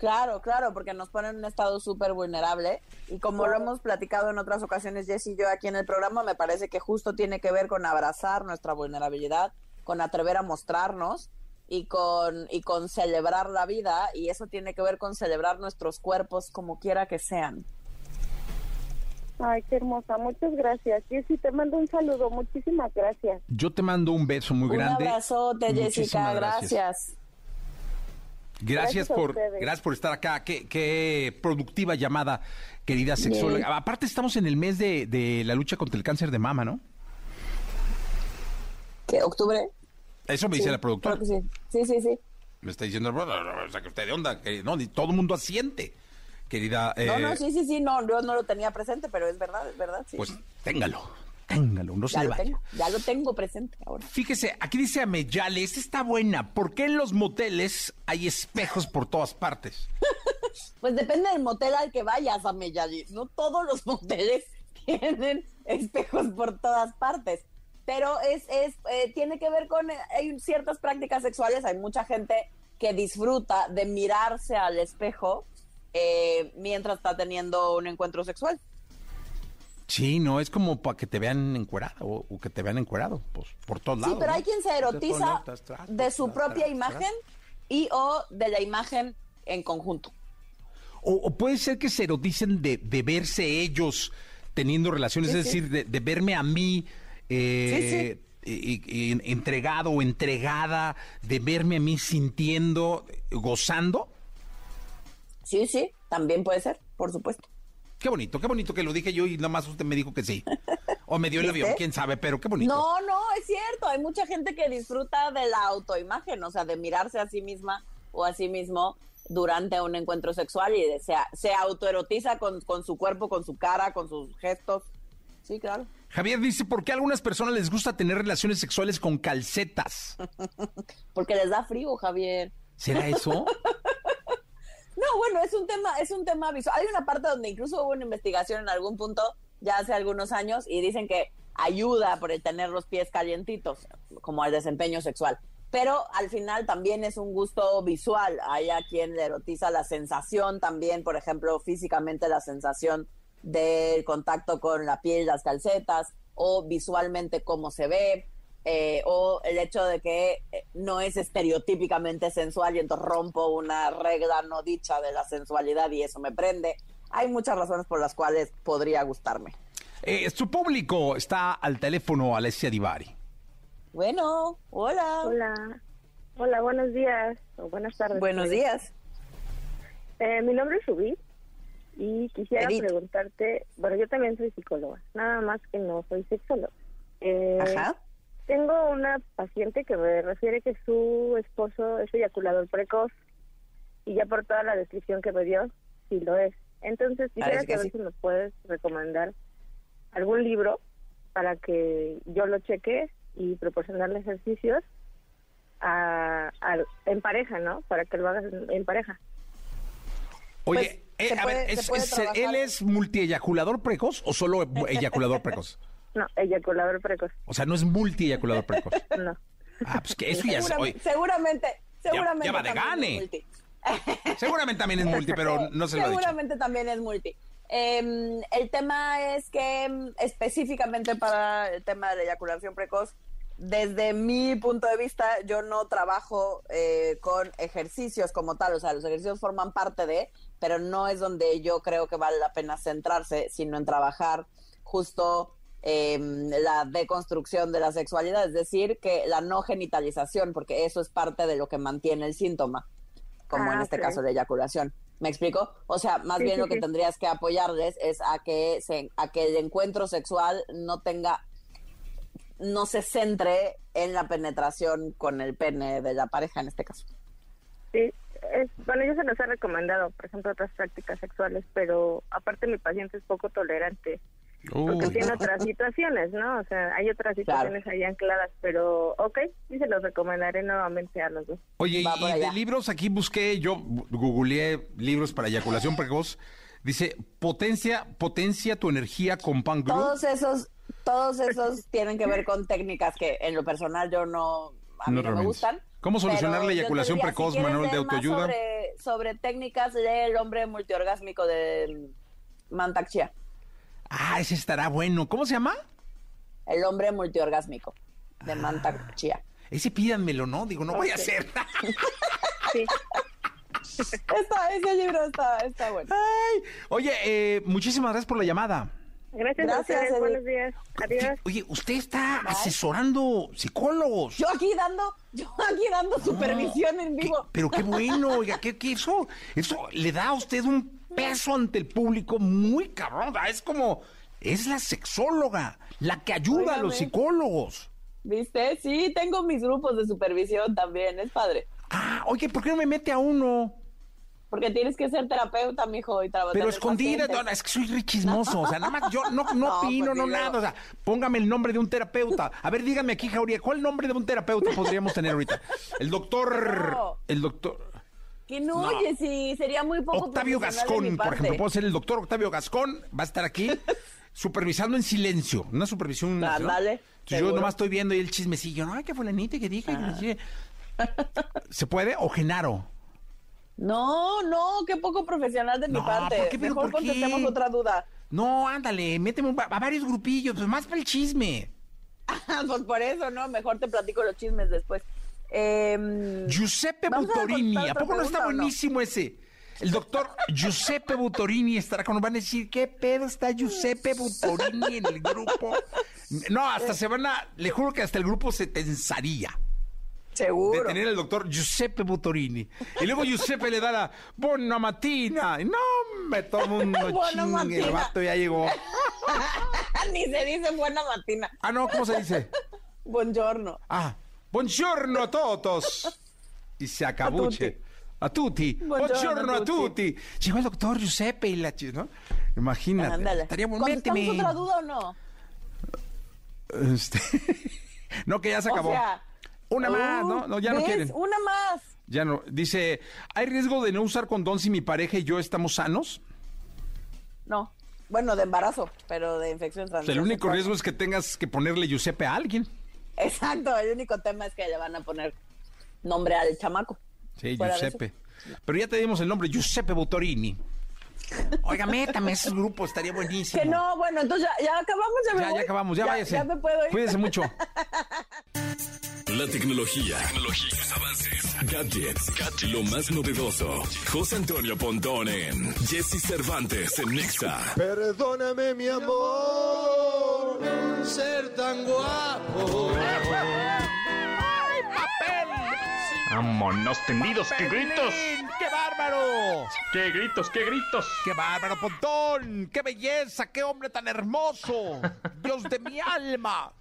Claro, claro, porque nos ponen en un estado súper vulnerable y como lo hemos platicado en otras ocasiones, Jess y yo aquí en el programa, me parece que justo tiene que ver con abrazar nuestra vulnerabilidad, con atrever a mostrarnos y con, y con celebrar la vida y eso tiene que ver con celebrar nuestros cuerpos como quiera que sean. Ay, qué hermosa. Muchas gracias. Jessy, te mando un saludo. Muchísimas gracias. Yo te mando un beso muy Un grande. abrazote, Muchísimas Jessica, gracias. Gracias Gracias por, gracias por estar acá. Qué, qué productiva llamada, querida sexóloga. Aparte, estamos en el mes de, de la lucha contra el cáncer de mama, ¿no? ¿Qué, ¿Octubre? Eso me dice la productora. creo que sí. Sí, sí, sí. Me está diciendo, "Bueno, saque usted de onda. que no, ni todo el mundo asiente, querida. No, eh, no, sí, sí, sí, no, yo no lo tenía presente, pero es verdad, es verdad, sí. Pues téngalo, téngalo, no se ya le lo vaya. tengo, ya lo tengo presente ahora. Fíjese, aquí dice Ameyale, esta está buena. ¿Por qué en los moteles hay espejos por todas partes? Pues depende del motel al que vayas, a Meyali. No todos los moteles tienen espejos por todas partes. Pero es, es eh, tiene que ver con, eh, hay ciertas prácticas sexuales, hay mucha gente que disfruta de mirarse al espejo eh, mientras está teniendo un encuentro sexual. Sí, no, es como para que te vean encuerado o, o que te vean encuerado, pues por todos Sí, lados. pero ¿no? hay quien se erotiza de su propia imagen y o de la imagen en conjunto. O, o puede ser que se eroticen de, de verse ellos teniendo relaciones, Sí, es sí. decir, de, de verme a mí eh, y- y- y entregado o entregada, de verme a mí sintiendo, gozando. Sí, sí, también puede ser, por supuesto. Qué bonito, qué bonito que lo dije yo y nada más usted me dijo que sí. O me dio el avión, quién sabe, pero qué bonito. No, no, es cierto. Hay mucha gente que disfruta de la autoimagen, o sea, de mirarse a sí misma o a sí mismo durante un encuentro sexual y de- se, se autoerotiza con, con su cuerpo, con su cara, con sus gestos. Sí, claro. Javier dice, ¿por qué a algunas personas les gusta tener relaciones sexuales con calcetas? Porque les da frío, Javier. ¿Será eso? No, bueno, es un tema, es un tema visual. Hay una parte donde incluso hubo una investigación en algún punto, ya hace algunos años, y dicen que ayuda por el tener los pies calientitos, como al desempeño sexual. Pero al final también es un gusto visual. Hay a quien le erotiza la sensación también, por ejemplo, físicamente la sensación del contacto con la piel, las calcetas, o visualmente cómo se ve, eh, o el hecho de que eh, no es estereotípicamente sensual y entonces rompo una regla no dicha de la sensualidad y eso me prende. Hay muchas razones por las cuales podría gustarme. Eh, su público está al teléfono, Alessia Divari. Bueno, hola. Hola. Hola, buenos días o buenas tardes. Buenos días. Eh, mi nombre es Rubí y quisiera Edith. preguntarte, bueno, yo también soy psicóloga, nada más que no soy sexóloga. Eh, Ajá. Tengo una paciente que me refiere que su esposo es eyaculador precoz y ya por toda la descripción que me dio, sí lo es. Entonces quisiera Parece que saber sí. si me puedes recomendar algún libro para que yo lo cheque y proporcionarle ejercicios a, a- en pareja, ¿no? Para que lo hagas en, en pareja. Oye, Pues, eh, a ver, puede- es- es-. ¿él es multieyaculador precoz o solo eyaculador precoz? No, eyaculador precoz, O sea, no es multieyaculador precoz. no. Ah, pues que eso ya es. Seguramente, oye, seguramente, seguramente ya va de también gane. es multi. seguramente también es multi, pero no se lo ha dicho. Seguramente también es multi. Eh, el tema es que mm, específicamente para el tema de la eyaculación precoz, desde mi punto de vista, yo no trabajo eh, con ejercicios como tal, o sea, los ejercicios forman parte de, pero no es donde yo creo que vale la pena centrarse, sino en trabajar justo eh, la deconstrucción de la sexualidad, es decir, que la no genitalización, porque eso es parte de lo que mantiene el síntoma, como Ah, en este caso la eyaculación. ¿Me explico? O sea, más Sí, bien sí, lo que sí. tendrías que apoyarles es a que se, a que el encuentro sexual no tenga no se centre en la penetración con el pene de la pareja en este caso. Sí, es, bueno, yo se los he recomendado, por ejemplo, otras prácticas sexuales, pero aparte mi paciente es poco tolerante, porque Uy. tiene otras situaciones, ¿no? O sea, hay otras situaciones ahí ancladas, pero ok, sí se los recomendaré nuevamente a los dos. Oye, Va y de libros aquí busqué, yo googleé libros para eyaculación precoz. Dice, potencia, potencia tu energía con pan. Todos esos, todos esos tienen que ver con técnicas que en lo personal yo no, a mí No no, me gustan. ¿Cómo solucionar pero la eyaculación diría, precoz, si manual de autoayuda? Sobre, sobre técnicas, lee El hombre multiorgásmico de Mantak Chia. Ah, ese estará bueno. ¿Cómo se llama? El hombre multiorgásmico de Ah. Mantak Chia. Ese pídanmelo, ¿no? Digo, no voy a hacer. Sí, Está, ese libro está, está bueno. Ay, oye, eh, muchísimas gracias por la llamada. gracias, Gracias, a ustedes, buenos días, adiós. Oye, usted está asesorando psicólogos. Yo aquí dando, yo aquí dando supervisión en ¿Qué- vivo. pero qué bueno, oiga, que, eso, eso le da a usted un peso ante el público muy cabrón. Es como, es la sexóloga, la que ayuda a los Óigame. psicólogos. ¿Viste? Sí, tengo mis grupos de supervisión también, es padre. Ah, oye, ¿por qué no me mete a uno? Porque tienes que ser terapeuta, mijo, y trabajar. Pero escondida, no, no, es que soy re chismoso, o sea, nada más yo no, no, No, opino, pues, no sí, nada, o sea, póngame el nombre de un terapeuta. A ver, dígame aquí, Jauría, ¿cuál nombre de un terapeuta podríamos tener ahorita? El doctor, No. el doctor Que no, No. oye, sí, sería muy poco Octavio profesional de mi Gascón, por ejemplo, puedo ser el doctor Octavio Gascón, va a estar aquí supervisando en silencio, una supervisión. ¿no? Ándale, Entonces, Yo nomás estoy viendo ahí el chismecillo, no, ay, que fulanita, que dije, que no sé. ¿Se puede? O Genaro. No, no, qué poco profesional de mi parte. ¿por qué? ¿Pero Mejor por qué? contestemos otra duda. No, ándale, méteme un- a varios grupillos, pues más para el chisme. pues por eso, ¿no? Mejor te platico los chismes después. Em, Giuseppe a Butorini, ¿a poco no está no? buenísimo ese? El doctor Giuseppe Butorini estará con, van a decir, ¿qué pedo está Giuseppe Butorini en el grupo? No, hasta se van a, le juro que hasta el grupo se tensaría de seguro. tener al doctor Giuseppe Butorini. Y luego Giuseppe le da la buona mattina. Y No, me tomo un chingue, el vato ya llegó. Ni se dice buena matina. Ah, no, ¿cómo se dice? Buongiorno. Ah, buongiorno a todos. Y se acabuche. A tutti. Buongiorno a tutti. Llegó el doctor Giuseppe y la ¿no? Imagínate. Ándale. Estaría bueno. ¿Contestamos otra duda o no? Este, no, que ya se O acabó. sea, Una más, Uh, ¿no? No, ya no quieren. Una más. Ya no. Dice, ¿hay riesgo de no usar condón si mi pareja y yo estamos sanos? No. Bueno, de embarazo, pero de infección O sea, el único riesgo es que tengas que ponerle Giuseppe a alguien. Exacto, el único tema es que le van a poner nombre al chamaco. Sí, Fuera Giuseppe. Pero ya te dimos el nombre, Giuseppe Botorini. Oiga, métame ese grupo, estaría buenísimo. Que no, bueno, entonces ya, ya acabamos, ya me Ya, voy. ya acabamos, ya, váyase. Ya me puedo ir. Cuídese mucho. La tecnología, tecnología, sus avances, gadgets, lo más novedoso. José Antonio Pontón en Jesse Cervantes en Nexa. Perdóname, mi amor, ser tan guapo. Vámonos tendidos, qué gritos. ¡Qué bárbaro! Qué gritos, qué gritos. ¡Qué bárbaro, Pontón! ¡Qué belleza! ¡Qué hombre tan hermoso! ¡Dios de mi alma!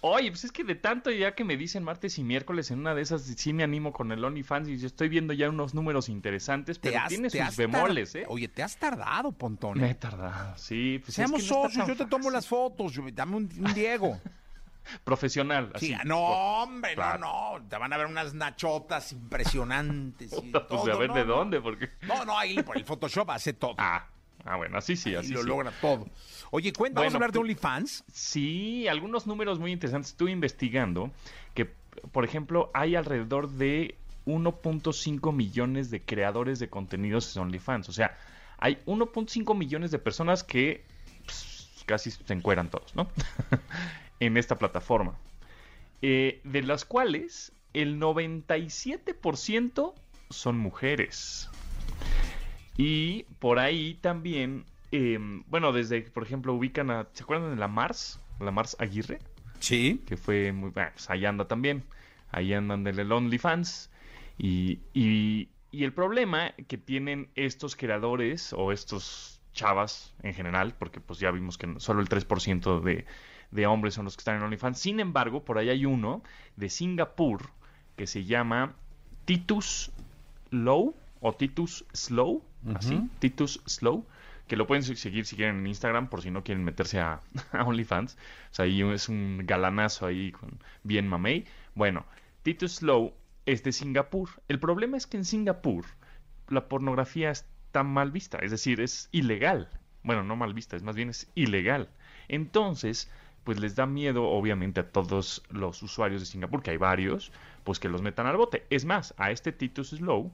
Oye, pues es que de tanto ya que me dicen martes y miércoles en una de esas sí me animo con el OnlyFans y yo estoy viendo ya unos números interesantes, pero tiene sus bemoles, ¿eh? Oye, te has tardado, Pontón. Me he tardado, sí. Pues es Seamos que no socios, yo te tomo las fotos. yo- Dame un, un Diego. Profesional, Sí, así. no, hombre, Claro. no, no. Te van a ver unas nachotas impresionantes. Y Pues todo, a ver no, de no. dónde, porque... No, no, ahí por el Photoshop hace todo. Ah, ah bueno, así sí, Y así lo sí. logra todo. Oye, a Bueno, hablar de OnlyFans. Sí, algunos números muy interesantes. Estuve investigando que, por ejemplo, hay alrededor de 1.5 millones de creadores de contenidos en OnlyFans. O sea, hay 1.5 millones de personas que pues, casi se encueran todos, ¿no? en esta plataforma. Eh, de las cuales el 97% son mujeres. Y por ahí también, eh, bueno, desde, por ejemplo, ubican a, ¿se acuerdan de la Mars? La Mars Aguirre, Sí. que fue muy, bueno, pues ahí anda también, ahí andan del OnlyFans. Y, y, y el problema que tienen estos creadores o estos chavas en general, porque pues ya vimos que solo el 3% de, de hombres son los que están en OnlyFans. Sin embargo, por ahí hay uno de Singapur que se llama Titus Low o Titus Slow, así, Titus Slow, que lo pueden se- seguir si quieren en Instagram por si no quieren meterse a, a OnlyFans. O sea, ahí es un galanazo ahí con bien mamey. Bueno, Titus Slow es de Singapur. El problema es que en Singapur la pornografía está mal vista, es decir, es ilegal. Bueno, no mal vista, es más bien es ilegal. Entonces, pues les da miedo, obviamente, a todos los usuarios de Singapur, que hay varios, pues que los metan al bote. Es más, a este Titus Slow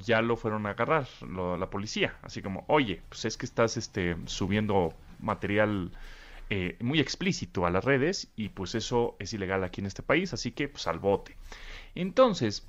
ya lo fueron a agarrar la policía. Así como, oye, pues es que estás este, subiendo material eh, muy explícito a las redes y pues eso es ilegal aquí en este país, así que pues al bote. Entonces,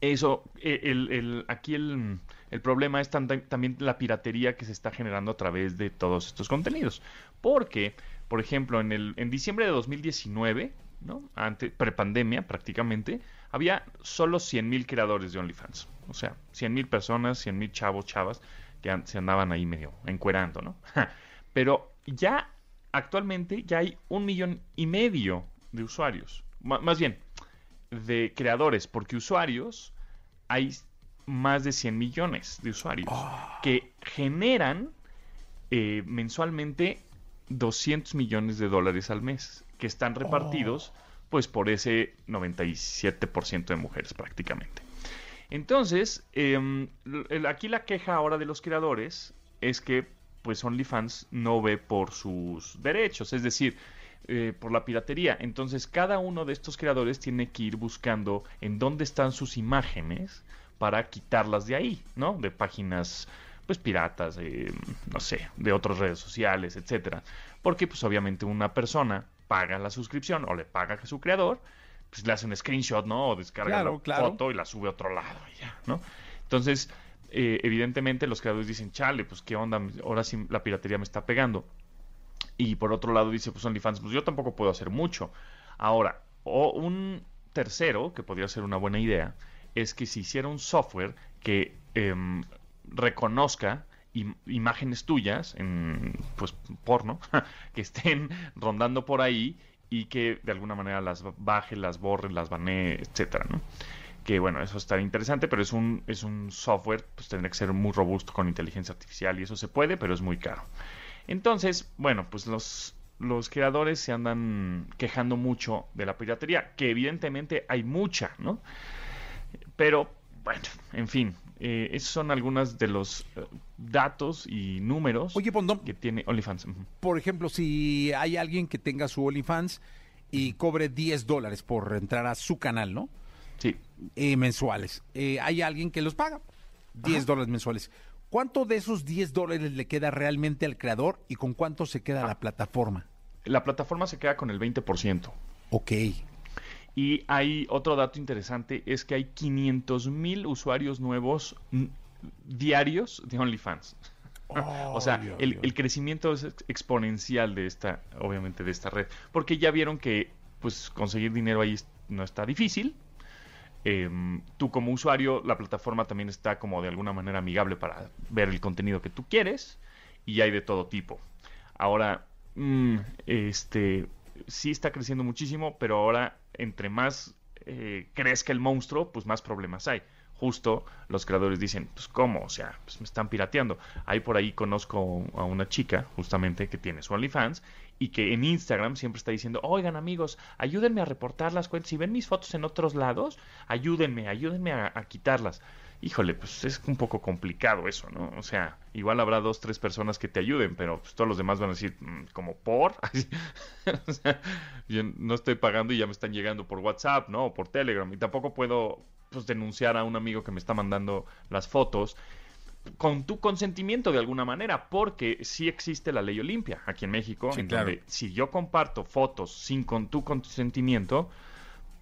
eso, eh, el, el- aquí el, el problema es también la piratería que se está generando a través de todos estos contenidos. Porque, por ejemplo, en, el, en diciembre de 2019, ¿no? Ante, prepandemia prácticamente, había solo 100.000 creadores de OnlyFans. O sea, 100.000 personas, 100.000 chavos, chavas, que an- se andaban ahí medio encuerando, ¿no? Pero ya actualmente ya hay un millón y medio de usuarios. Más bien, de creadores, porque usuarios hay más de 100 millones de usuarios que generan eh, mensualmente 200 millones de dólares al mes, que están repartidos pues por ese 97% de mujeres prácticamente. Entonces, em, aquí la queja ahora de los creadores es que pues OnlyFans no ve por sus derechos, es decir, eh, por la piratería. Entonces, cada uno de estos creadores tiene que ir buscando en dónde están sus imágenes para quitarlas de ahí, ¿no? De páginas pues piratas, eh, no sé, de otras redes sociales, etcétera. Porque pues obviamente una persona paga la suscripción o le paga a su creador, pues le hace un screenshot, ¿no? O descarga Claro, la claro. foto y la sube a otro lado y ya, ¿no? Entonces, eh, evidentemente los creadores dicen, chale, pues qué onda, ahora sí la piratería me está pegando. Y por otro lado dice, pues OnlyFans, pues yo tampoco puedo hacer mucho. Ahora, o un tercero, que podría ser una buena idea, es que se hiciera un software que em, reconozca im- imágenes tuyas en pues porno que estén rondando por ahí y que de alguna manera las baje, las borre, las banee, etcétera, ¿no? Que bueno, eso estaría interesante, pero es un, es un software, pues tendría que ser muy robusto con inteligencia artificial y eso se puede, pero es muy caro. Entonces, bueno, pues los los creadores se andan quejando mucho de la piratería, que evidentemente hay mucha, ¿no? Pero, bueno, en fin, eh, esos son algunos de los eh, datos y números Oye, Pondón, que tiene OnlyFans. Por ejemplo, si hay alguien que tenga su OnlyFans y cobre 10 dólares por entrar a su canal, ¿no? Sí, Eh, mensuales. Eh, hay alguien que los paga 10 dólares mensuales. ¿Cuánto de esos 10 dólares le queda realmente al creador y con cuánto se queda la plataforma? la plataforma se queda con el 20%. Ok. Y hay otro dato interesante, es que hay 500 mil usuarios nuevos diarios de OnlyFans. o sea, el, crecimiento es ex- exponencial de esta, obviamente, de esta red. Porque ya vieron que, pues, conseguir dinero ahí no está difícil. Em, tú como usuario, la plataforma también está como de alguna manera amigable para ver el contenido que tú quieres. Y hay de todo tipo. Ahora, mm, este, sí está creciendo muchísimo, pero ahora entre más eh, crezca el monstruo, pues más problemas hay. Justo los creadores dicen, pues cómo, o sea, pues me están pirateando. Ahí por ahí conozco a una chica, justamente, que tiene su OnlyFans y que en Instagram siempre está diciendo, oigan amigos, ayúdenme a reportar las cuentas. Si ven mis fotos en otros lados, ayúdenme, ayúdenme a, a quitarlas. Híjole, pues es un poco complicado eso, ¿no? O sea, igual habrá dos, tres personas que te ayuden, pero pues, todos los demás van a decir, "Mm, como por. o sea, yo no estoy pagando y ya me están llegando por WhatsApp, ¿no? O por Telegram. Y tampoco puedo pues, denunciar a un amigo que me está mandando las fotos con tu consentimiento de alguna manera, porque sí existe la ley Olimpia aquí en México, Sí, en claro. donde si yo comparto fotos sin con tu consentimiento,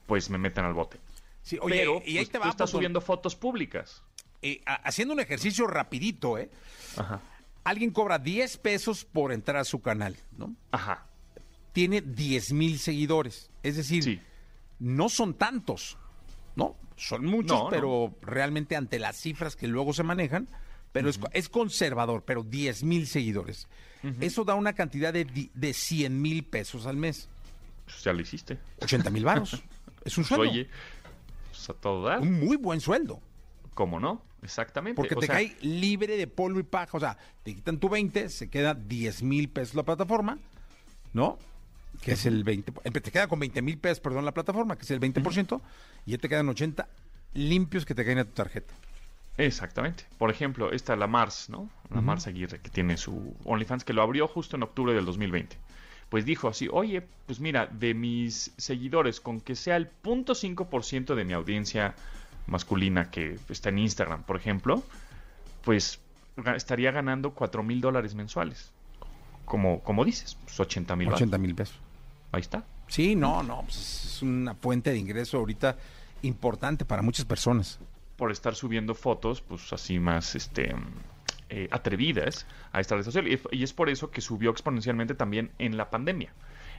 pues me meten al bote. Sí, oye, Pero y ahí pues, te tú va, estás Pontón. subiendo fotos públicas. Eh, ha- haciendo un ejercicio rapidito, ¿eh? Ajá. Alguien cobra 10 pesos por entrar a su canal, ¿no? Ajá. Tiene 10 mil seguidores. Es decir, Sí. no son tantos, ¿no? Son muchos, No, no. pero realmente ante las cifras que luego se manejan, pero es, es conservador, pero 10 mil seguidores. Eso da una cantidad de, de 100 mil pesos al mes. Pues ya lo hiciste. 80 mil varos. es un Pues, sueldo. oye, pues a todo dar. Un muy buen sueldo. ¿Cómo no? Exactamente. Porque O te sea, cae libre de polvo y paja. O sea, te quitan tu 20, se queda 10 mil pesos la plataforma, ¿no? Que es el 20. eh, Te queda con 20 mil pesos, perdón, la plataforma, que es el 20%, y ya te quedan 80 limpios que te caen a tu tarjeta. Exactamente. Por ejemplo, esta la Mars, ¿no? La Mars Aguirre, que tiene su OnlyFans, que lo abrió justo en octubre del 2020. Pues dijo así, oye, pues mira, de mis seguidores, con que sea el 0.5% de mi audiencia masculina que está en Instagram, por ejemplo, pues estaría ganando 4 mil dólares mensuales. Como, como dices, pues 80 mil 80 mil pesos. Ahí está. Sí, no, no, pues es una fuente de ingreso ahorita importante para muchas personas. por estar subiendo fotos, pues así más este eh, atrevidas a esta red social. Y, y es por eso que subió exponencialmente también en la pandemia.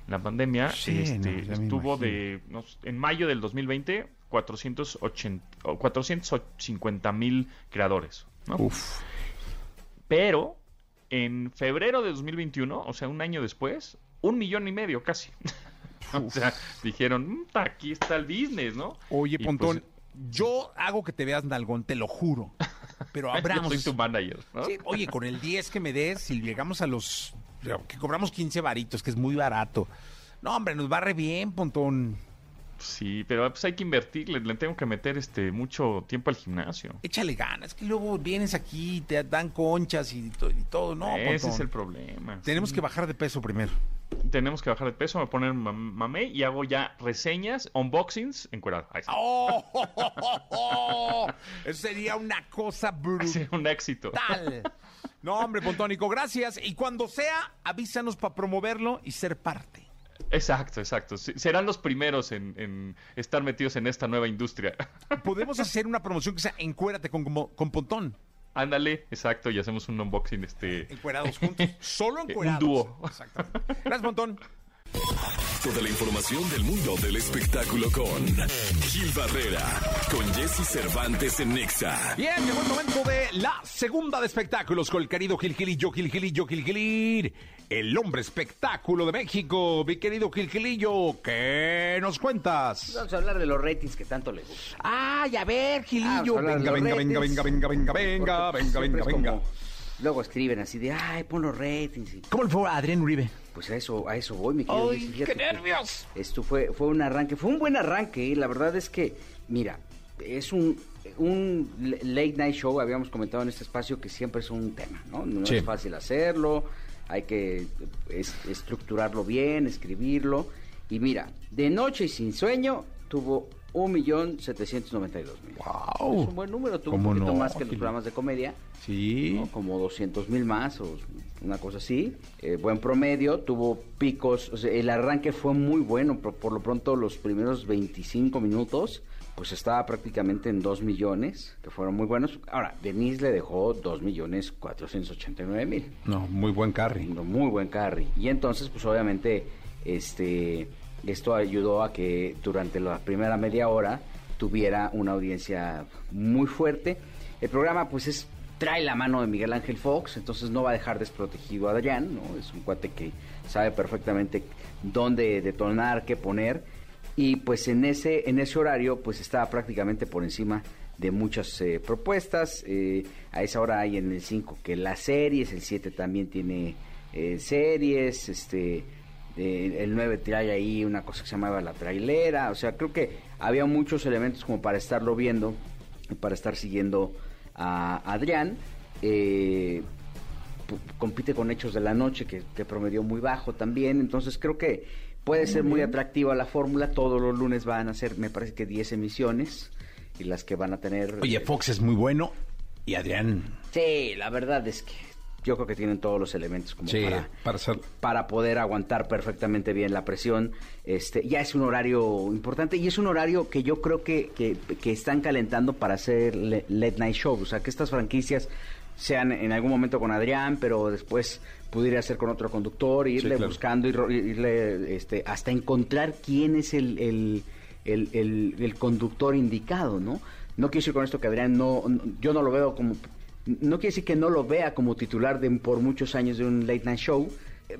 En la pandemia Sí, este, no, estuvo de, no en mayo del 2020, 480, o 450 mil creadores. ¿no? Uf. Pero en febrero de 2021, o sea, un año después, un millón y medio casi. o sea, dijeron, "Mm, aquí está el business, ¿no? Oye, Y, pues, Pontón, yo hago que te veas nalgón, te lo juro. Pero yo abramos. soy tu manager, ¿no? Sí, oye, con el 10 que me des, si llegamos a los. que cobramos 15 varitos, que es muy barato. No, hombre, nos va re bien, Pontón. Sí, pero pues hay que invertir, le, le tengo que meter este mucho tiempo al gimnasio. Échale ganas, que luego vienes aquí, te dan conchas y, to- y todo. No, Ese Pontón. es el problema. Tenemos sí. que bajar de peso primero. Tenemos que bajar de peso, me poner mam- mamé y hago ya reseñas, unboxings, encuerado. Ahí está. ¡Oh! Eso sería una cosa brutal. Sería un éxito. No, hombre, Pontónico, gracias. Y cuando sea, avísanos para promoverlo y ser parte. Exacto, exacto. Serán los primeros en, en estar metidos en esta nueva industria. Podemos hacer una promoción que sea encuérate con, con Pontón. Ándale, exacto, y hacemos un unboxing este Encuerados juntos. Solo Un encuerados. dúo. Exactamente. Gracias, Pontón. Toda la información del mundo del espectáculo con Gil Barrera, con Jesse Cervantes en Nexa. Bien, llegó el momento de la segunda de espectáculos con el querido Gil Gilillo, Gil Gilillo, Gil Gilir, el hombre espectáculo de México. Mi querido Gil Gilillo, ¿qué nos cuentas? Vamos a hablar de los ratings que tanto le gustan. Ay, a ver, Gilillo. A Venga, venga, venga, venga, venga, venga, venga, Porque, venga, pues, venga, venga, es venga. como- luego escriben así de, ay, pon los ratings. y- ¿Cómo le fue a Adrián Uribe? Pues a eso, a eso voy, mi querido. ¡Ay, fíjate qué que nervios! Esto fue, fue un arranque, fue un buen arranque. ¿eh? La verdad es que, mira, es un, un late night show, habíamos comentado en este espacio que siempre es un tema, ¿no? No Sí. es fácil hacerlo, hay que es- estructurarlo bien, escribirlo. Y mira, de noche y sin sueño tuvo 1.792.000. ¡Wow! Es un buen número, tuvo un ¿Cómo poquito no, más que los programas de comedia. Sí. ¿no? como 200 mil más o una cosa así. Eh, buen promedio, tuvo picos, o sea, el arranque fue muy bueno, por, por lo pronto los primeros 25 minutos pues estaba prácticamente en 2 millones, que fueron muy buenos. Ahora, Denise le dejó 2 millones 489 mil. No, muy buen carry. No, Muy buen carry. Y entonces, pues obviamente, este, esto ayudó a que durante la primera media hora tuviera una audiencia muy fuerte. El programa, pues, es trae la mano de Miguel Ángel Fox, entonces no va a dejar desprotegido a Adrián, ¿no? Es un cuate que sabe perfectamente dónde detonar, qué poner. Y pues en ese, en ese horario, pues estaba prácticamente por encima de muchas eh, propuestas. Eh, a esa hora hay en el 5 que las series, el 7 también tiene eh, series, este eh, el 9 trae ahí una cosa que se llamaba la trailera, o sea, creo que había muchos elementos como para estarlo viendo, para estar siguiendo a Adrián. Eh, compite con Hechos de la Noche, que, que promedió muy bajo también, entonces creo que puede ser muy atractiva la fórmula, todos los lunes van a ser, me parece que 10 emisiones, y las que van a tener... Oye, Fox es muy bueno y Adrián. Sí, la verdad es que yo creo que tienen todos los elementos como Sí, para, para hacerlo. para poder aguantar perfectamente bien la presión. Este, ya es un horario importante y es un horario que yo creo que, que, que están calentando para hacer late night shows. O sea, que estas franquicias sean en algún momento con Adrián, pero después pudiera ser con otro conductor, irle claro. buscando, ir- irle este, hasta encontrar quién es el, el, el, conductor indicado, ¿no? No quiero decir con esto que Adrián no, no- yo no lo veo como, no quiere decir que no lo vea como titular de por muchos años de un late night show.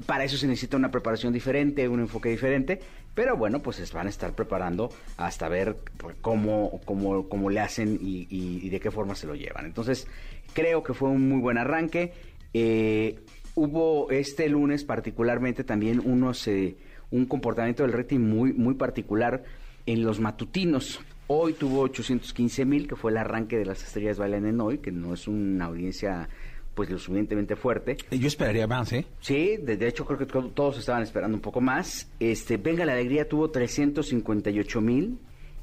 Para eso se necesita una preparación diferente, un enfoque diferente, pero bueno, pues van a estar preparando hasta ver pues, cómo, cómo, cómo le hacen y, y- y de qué forma se lo llevan. Entonces, creo que fue un muy buen arranque. Eh, hubo este lunes particularmente también unos, eh, un comportamiento del rating muy, muy particular en los matutinos. Hoy tuvo 815 mil, que fue el arranque de las estrellas bailan en hoy, que no es una audiencia pues lo suficientemente fuerte. Yo esperaría más, ¿eh? Sí, de, de hecho creo que to- todos estaban esperando un poco más. Este, Venga la Alegría tuvo 358 mil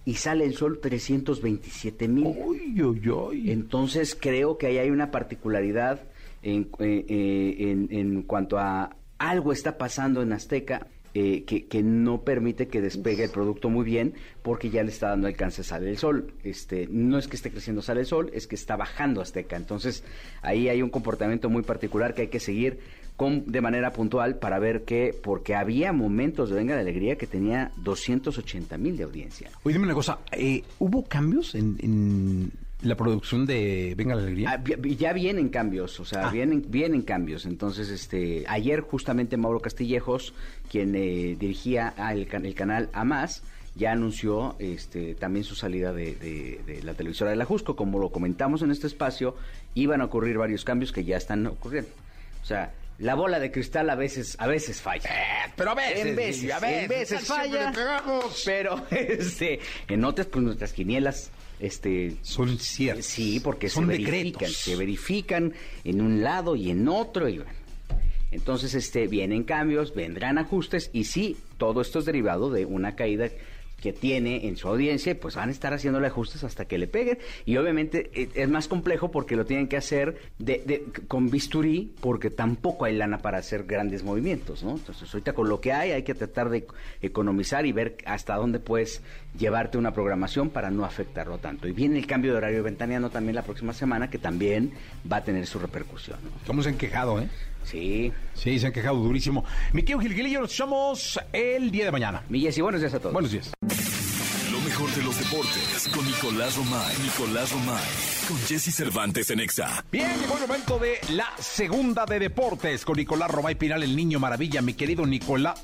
y Sale el Sol 327 mil. Uy, uy, uy. Entonces creo que ahí hay una particularidad en, eh, eh, en, en cuanto a algo está pasando en Azteca eh, que, que no permite que despegue el producto muy bien porque ya le está dando alcance a Sale el Sol. Este, no es que esté creciendo Sale el Sol, es que está bajando Azteca. Entonces ahí hay un comportamiento muy particular que hay que seguir con, de manera puntual para ver que, porque había momentos de Venga la Alegría que tenía 280 mil de audiencia. Oye, dime una cosa. eh, ¿Hubo cambios en, en la producción de Venga la Alegría? Ah, ya vienen cambios, o sea, Ah. vienen, vienen cambios. Entonces, este, ayer justamente Mauro Castillejos, quien eh, dirigía el, el canal A Más, ya anunció este, también su salida de, de- de la televisora de la Jusco. Como lo comentamos en este espacio, iban a ocurrir varios cambios que ya están ocurriendo. O sea, la bola de cristal a veces, a veces falla. pero a veces, en veces, a veces, en veces falla. Pero, este, en otras, pues nuestras quinielas, este, Son ciertos. Sí, porque Son se verifican, decretos. se verifican en un lado y en otro y bueno. Entonces, este, vienen cambios, vendrán ajustes y sí, todo esto es derivado de una caída que tiene en su audiencia pues van a estar haciéndole ajustes hasta que le peguen y obviamente eh, es más complejo porque lo tienen que hacer de, de- con bisturí porque tampoco hay lana para hacer grandes movimientos, ¿no? Entonces ahorita con lo que hay hay que tratar de economizar y ver hasta dónde puedes llevarte una programación para no afectarlo tanto. Y viene el cambio de horario ventaneando también la próxima semana que también va a tener su repercusión, ¿no? ¿Cómo se han quejado, eh? Sí. Sí, se han quejado durísimo. Mi querido Gilgilillo, nos escuchamos el día de mañana. Mi Jessy, buenos días a todos. Buenos días. Lo mejor de los deportes con Nicolás Romay. Nicolás Romay. Con Jesse Cervantes en Exa. Bien, llegó el momento de la segunda de deportes con Nicolás Romay Pinal, el niño maravilla, mi querido Nicolás.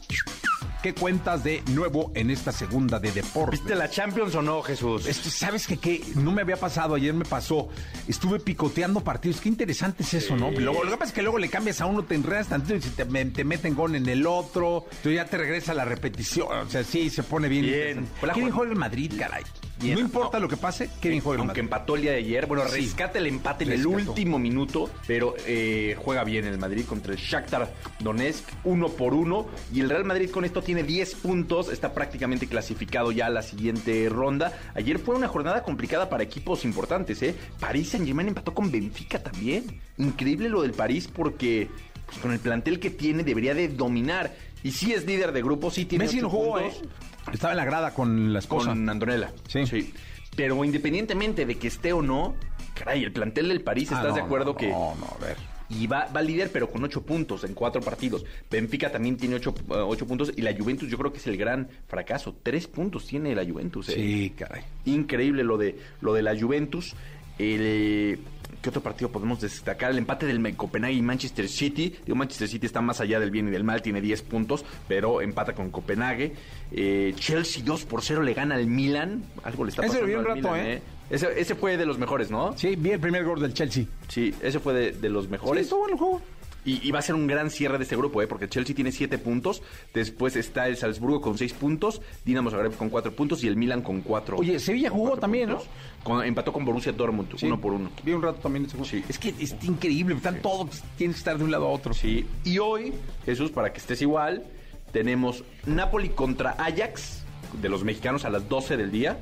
¿Qué cuentas de nuevo en esta segunda de deportes? ¿Viste la Champions o no, Jesús? Esto, ¿Sabes qué? qué? No me había pasado, ayer me pasó. Estuve picoteando partidos. Qué interesante es eso, ¿no? Luego, lo que pasa es que luego le cambias a uno, te enredas tantito y te, te meten gol en el otro. Entonces ya te regresa la repetición. O sea, sí, se pone bien. Bien. Qué juega el Madrid, caray. Bien. No importa lo que pase, bien juega Aunque empató el día de ayer, bueno, Sí. rescata el empate en el último minuto, pero eh, juega bien el Madrid contra el Shakhtar Donetsk, uno por uno, y el Real Madrid con esto tiene 10 puntos, está prácticamente clasificado ya a la siguiente ronda. Ayer fue una jornada complicada para equipos importantes, ¿eh? París Saint-Germain empató con Benfica también. Increíble lo del París porque pues, con el plantel que tiene debería de dominar. Y sí es líder de grupo, sí tiene Messi no jugó, puntos ¿eh? Estaba en la grada con la esposa. con Antonella. Sí. Pero independientemente de que esté o no, caray, el plantel del París, Ah, ¿estás no, de acuerdo no, que No, no, a ver. y va, va líder, pero con ocho puntos en cuatro partidos. Benfica también tiene ocho, eh, ocho puntos y la Juventus yo creo que es el gran fracaso. Tres puntos tiene la Juventus. eh. Sí, caray. Increíble lo de, lo de la Juventus. El, ¿Qué otro partido podemos destacar? El empate del Copenhague y Manchester City. Digo, Manchester City está más allá del bien y del mal, tiene 10 puntos, pero empata con Copenhague. Eh, Chelsea 2 por 0 le gana al Milan. Algo le está pasando al rato, Milan, ¿eh? Ese, ese fue de los mejores, ¿no? Sí, vi el primer gol del Chelsea. Sí, ese fue de, de los Sí, mejores. estuvo bueno el juego. Y, y va a ser un gran cierre de este grupo, ¿eh? porque Chelsea tiene 7 puntos, después está el Salzburgo con 6 puntos, Dinamo Zagreb con 4 puntos y el Milan con 4. Oye, Sevilla jugó también, ¿no? empató con Borussia Dortmund, Sí. uno por uno. Vi un rato también ese. Sí. Es que es increíble, están todos, tienen que estar de un lado a otro. Sí. Y hoy, Jesús, para que estés igual, tenemos Napoli contra Ajax, de los mexicanos, a las 12 del día.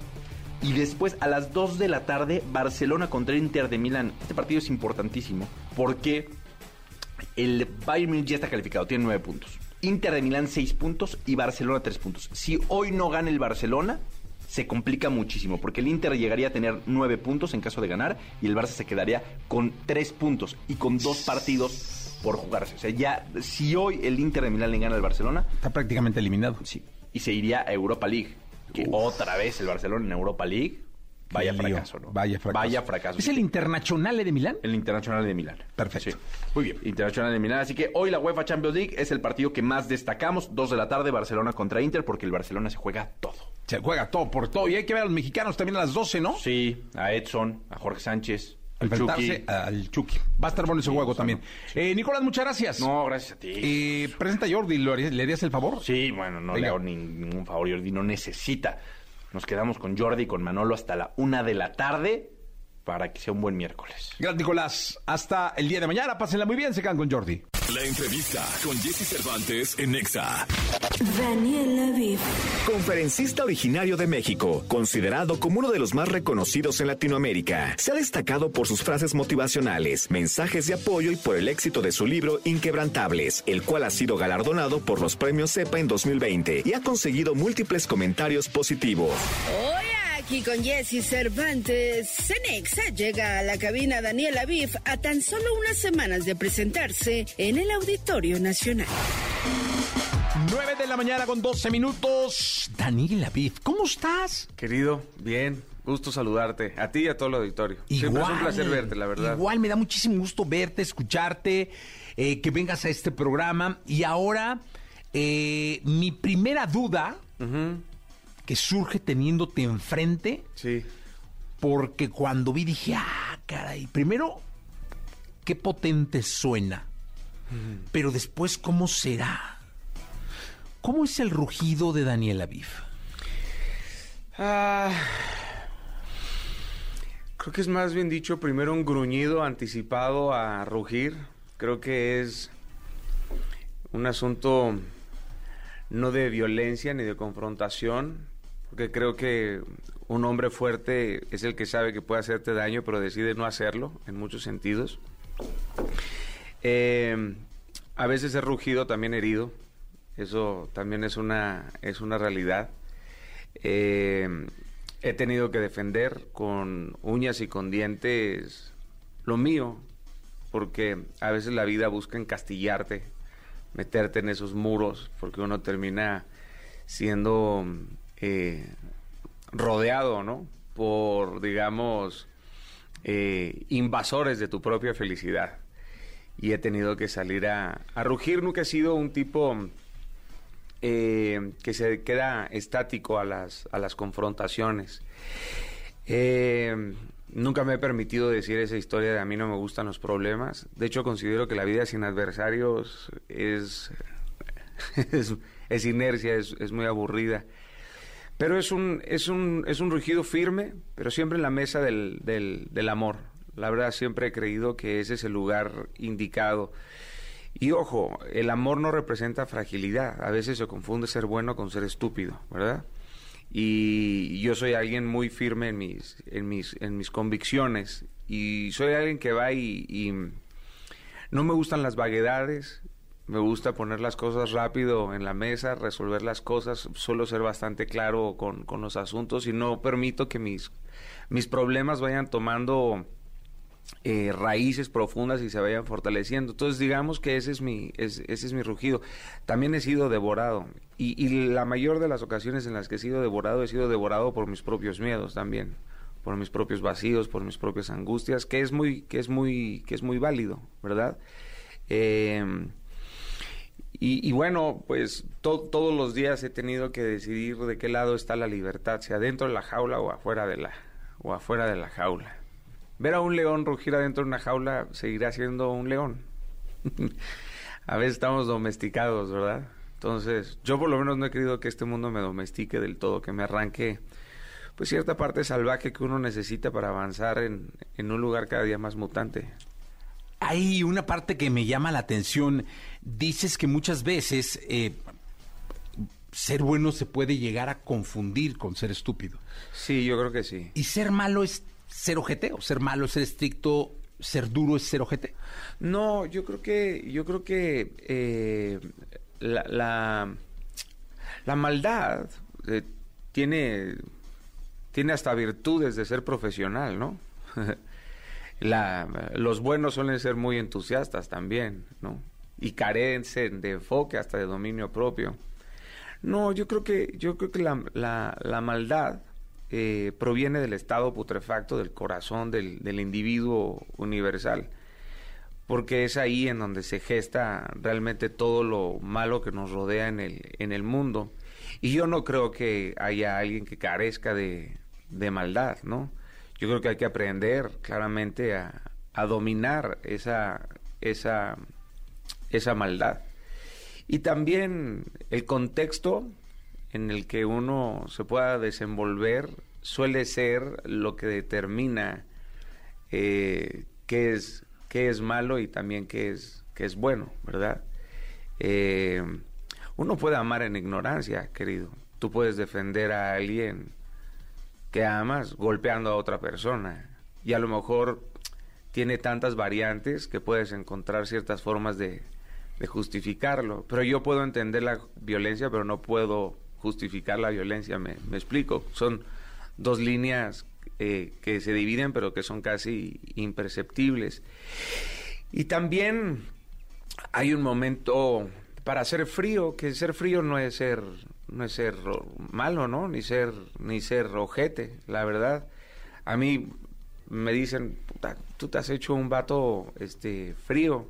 Y después, a las 2 de la tarde, Barcelona contra Inter de Milán. Este partido es importantísimo porque el Bayern Munich ya está calificado, tiene 9 puntos. Inter de Milán 6 puntos y Barcelona 3 puntos. Si hoy no gana el Barcelona, se complica muchísimo porque el Inter llegaría a tener 9 puntos en caso de ganar y el Barça se quedaría con 3 puntos y con dos partidos por jugarse. O sea, ya si hoy el Inter de Milán le gana al Barcelona, Está prácticamente eliminado. sí, y se iría a Europa League. Que otra vez el Barcelona en Europa League, vaya lío. fracaso, ¿no? Vaya fracaso. Vaya fracaso. ¿Es el Internacional de Milán? El Internacional de Milán. Perfecto. Sí. Muy bien. Internacional de Milán. Así que hoy la UEFA Champions League es el partido que más destacamos. Dos de la tarde, Barcelona contra Inter, porque el Barcelona se juega todo. Se juega todo por todo. Y hay que ver a los mexicanos también a las 12, ¿no? Sí, a Edson, a Jorge Sánchez, al Chucky. al Chucky. Va a estar bueno ese juego también. Eh, Nicolás, muchas gracias. No, gracias a ti. Eh, presenta a Jordi, ¿lo harías- ¿le harías el favor? Sí, bueno, no Venga. le hago ni- ningún favor. Jordi no necesita. Nos quedamos con Jordi y con Manolo hasta la una de la tarde para que sea un buen miércoles. Gracias, Nicolás. Hasta el día de mañana. Pásenla muy bien. Se quedan con Jordi. La entrevista con Jesse Cervantes en Nexa. Daniel Aviv. Conferencista originario de México, considerado como uno de los más reconocidos en Latinoamérica, se ha destacado por sus frases motivacionales, mensajes de apoyo y por el éxito de su libro Inquebrantables, el cual ha sido galardonado por los premios CEPA en 2020 y ha conseguido múltiples comentarios positivos. Hoy aquí con Jesse Cervantes, Cenexa llega a la cabina Daniel Aviv a tan solo unas semanas de presentarse en el Auditorio Nacional. 9 de la mañana con 12 minutos. Daniel Aviv, ¿cómo estás? Querido, bien, gusto saludarte. A ti y a todo el auditorio. Siempre es un placer verte, la verdad. Igual, me da muchísimo gusto verte, escucharte, eh, que vengas a este programa. Y ahora, eh, mi primera duda que surge teniéndote enfrente, Sí. porque cuando vi dije, ah, caray, primero, qué potente suena, pero después, ¿cómo será? ¿Cómo es el rugido de Daniel Aviv? Ah, creo que es más bien dicho primero un gruñido anticipado a rugir. Creo que es un asunto no de violencia ni de confrontación, porque creo que un hombre fuerte es el que sabe que puede hacerte daño, pero decide no hacerlo en muchos sentidos. Eh, a veces he rugido también herido, eso también es una, es una realidad. Eh, he tenido que defender con uñas y con dientes lo mío, porque a veces la vida busca encastillarte, meterte en esos muros, porque uno termina siendo eh, rodeado, ¿no? Por, digamos, eh, invasores de tu propia felicidad. Y he tenido que salir a, a rugir. Nunca he sido un tipo eh, que se queda estático a las, a las confrontaciones. Eh, nunca me he permitido decir esa historia de a mí no me gustan los problemas. De hecho, considero que la vida sin adversarios es, es, es inercia, es, es muy aburrida. Pero es un, es un, es un rugido firme, pero siempre en la mesa del, del, del amor. La verdad, siempre he creído que ese es el lugar indicado. Y ojo, el amor no representa fragilidad. A veces se confunde ser bueno con ser estúpido, ¿verdad? Y yo soy alguien muy firme en mis, en mis, en mis convicciones. Y soy alguien que va y, y no me gustan las vaguedades. Me gusta poner las cosas rápido en la mesa, resolver las cosas. Suelo ser bastante claro con, con los asuntos y no permito que mis, mis problemas vayan tomando eh, raíces profundas y se vayan fortaleciendo. Entonces digamos que ese es mi, es- ese es mi rugido. También he sido devorado y, y la mayor de las ocasiones en las que he sido devorado, he sido devorado por mis propios miedos también, por mis propios vacíos, por mis propias angustias, que es muy, que es muy, que es muy válido, ¿verdad? Eh, y, y bueno, pues to- todos los días he tenido que decidir de qué lado está la libertad, si adentro de la jaula o afuera de la, o afuera de la jaula. Ver a un león rugir adentro de una jaula seguirá siendo un león. a veces estamos domesticados, ¿verdad? Entonces, yo por lo menos no he querido que este mundo me domestique del todo, que me arranque pues cierta parte salvaje que uno necesita para avanzar en, en un lugar cada día más mutante. Hay una parte que me llama la atención. Dices que muchas veces eh, ser bueno se puede llegar a confundir con ser estúpido. Sí, yo creo que sí. ¿Y ser malo es ser ojete? ¿O ser malo es ser estricto? ¿Ser duro es ser ojete? No, yo creo que, yo creo que eh, la, la, la maldad eh, tiene, tiene hasta virtudes de ser profesional, ¿no? la, los buenos suelen ser muy entusiastas también, ¿no? Y carecen de enfoque hasta de dominio propio. No, yo creo que, yo creo que la, maldad eh, proviene del estado putrefacto del corazón del, individuo universal porque es ahí en donde se gesta realmente todo lo malo que nos rodea en el, en el mundo. Y yo no creo que haya alguien que carezca de maldad, ¿no? Yo creo que hay que aprender claramente a, a dominar esa, esa, esa maldad. Y también el contexto en el que uno se pueda desenvolver suele ser lo que determina eh, qué es qué es malo y también qué es qué es bueno, ¿verdad? Eh, uno puede amar en ignorancia, querido. Tú puedes defender a alguien que amas golpeando a otra persona y a lo mejor tiene tantas variantes que puedes encontrar ciertas formas de, de justificarlo. Pero yo puedo entender la violencia, pero no puedo justificar la violencia. Me, me explico. Son dos líneas eh, que se dividen, pero que son casi imperceptibles. Y también hay un momento para ser frío, que ser frío no es ser no es ser malo, ¿no? Ni ser ni ser ojete, la verdad. A mí me dicen, "Puta, tú te has hecho un vato este frío.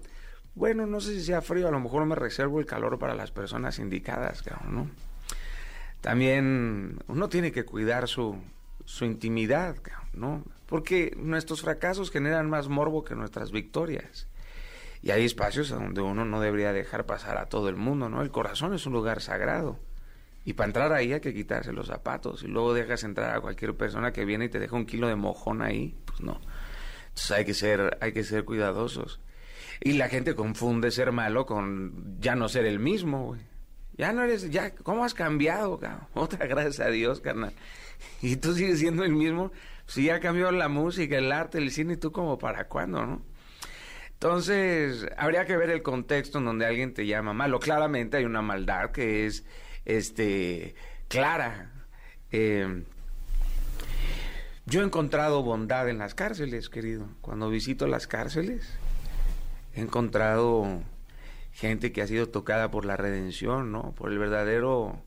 Bueno, no sé si sea frío, a lo mejor me reservo el calor para las personas indicadas, cabrón, ¿no? También uno tiene que cuidar su, su intimidad, ¿no? Porque nuestros fracasos generan más morbo que nuestras victorias. Y hay espacios donde uno no debería dejar pasar a todo el mundo, ¿no? El corazón es un lugar sagrado. Y para entrar ahí hay que quitarse los zapatos. Y luego dejas entrar a cualquier persona que viene y te deja un kilo de mojón ahí. Pues no. Entonces hay que ser, hay que ser cuidadosos. Y la gente confunde ser malo con ya no ser el mismo, güey. Ya no eres, ya, ¿cómo has cambiado, cabrón? Otra gracias a Dios, carnal. Y tú sigues siendo el mismo. Si ya cambió la música, el arte, el cine, ¿y tú como para cuándo, no? Entonces, habría que ver el contexto en donde alguien te llama malo. Claramente hay una maldad que es, este, clara. Eh, yo he encontrado bondad en las cárceles, querido. Cuando visito las cárceles, he encontrado gente que ha sido tocada por la redención, ¿no? Por el verdadero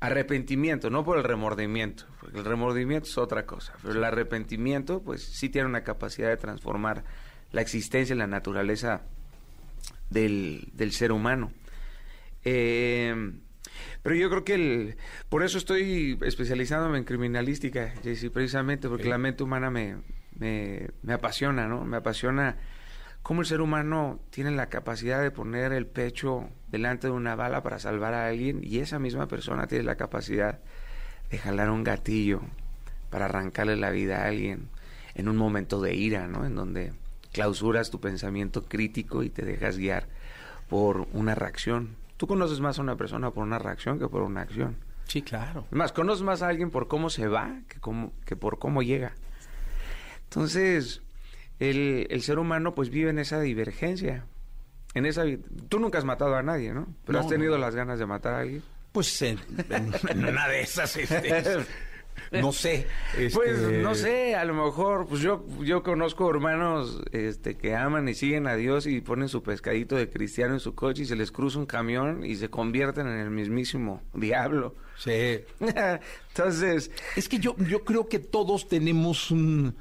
arrepentimiento, no por el remordimiento, porque el remordimiento es otra cosa, pero el arrepentimiento, pues sí tiene una capacidad de transformar la existencia y la naturaleza del, del ser humano. Eh, Pero yo creo que el, por eso estoy especializándome en criminalística, Jessy, precisamente porque la mente humana me, me, me apasiona, ¿no? Me apasiona cómo el ser humano tiene la capacidad de poner el pecho delante de una bala para salvar a alguien y esa misma persona tiene la capacidad de jalar un gatillo para arrancarle la vida a alguien en un momento de ira, ¿no? En donde clausuras tu pensamiento crítico y te dejas guiar por una reacción. Tú conoces más a una persona por una reacción que por una acción. Sí, claro. Más, conoces más a alguien por cómo se va que, cómo, que por cómo llega. Entonces, el, el ser humano pues vive en esa divergencia. En esa, tú nunca has matado a nadie, ¿no? Pero No, has tenido no. las ganas de matar a alguien. Pues en, en- en una de esas, este, no sé. este, Pues no sé, a lo mejor, pues yo, yo conozco hermanos este, que aman y siguen a Dios y ponen su pescadito de cristiano en su coche y se les cruza un camión y se convierten en el mismísimo diablo. Sí. Entonces. Es que yo, yo creo que todos tenemos un,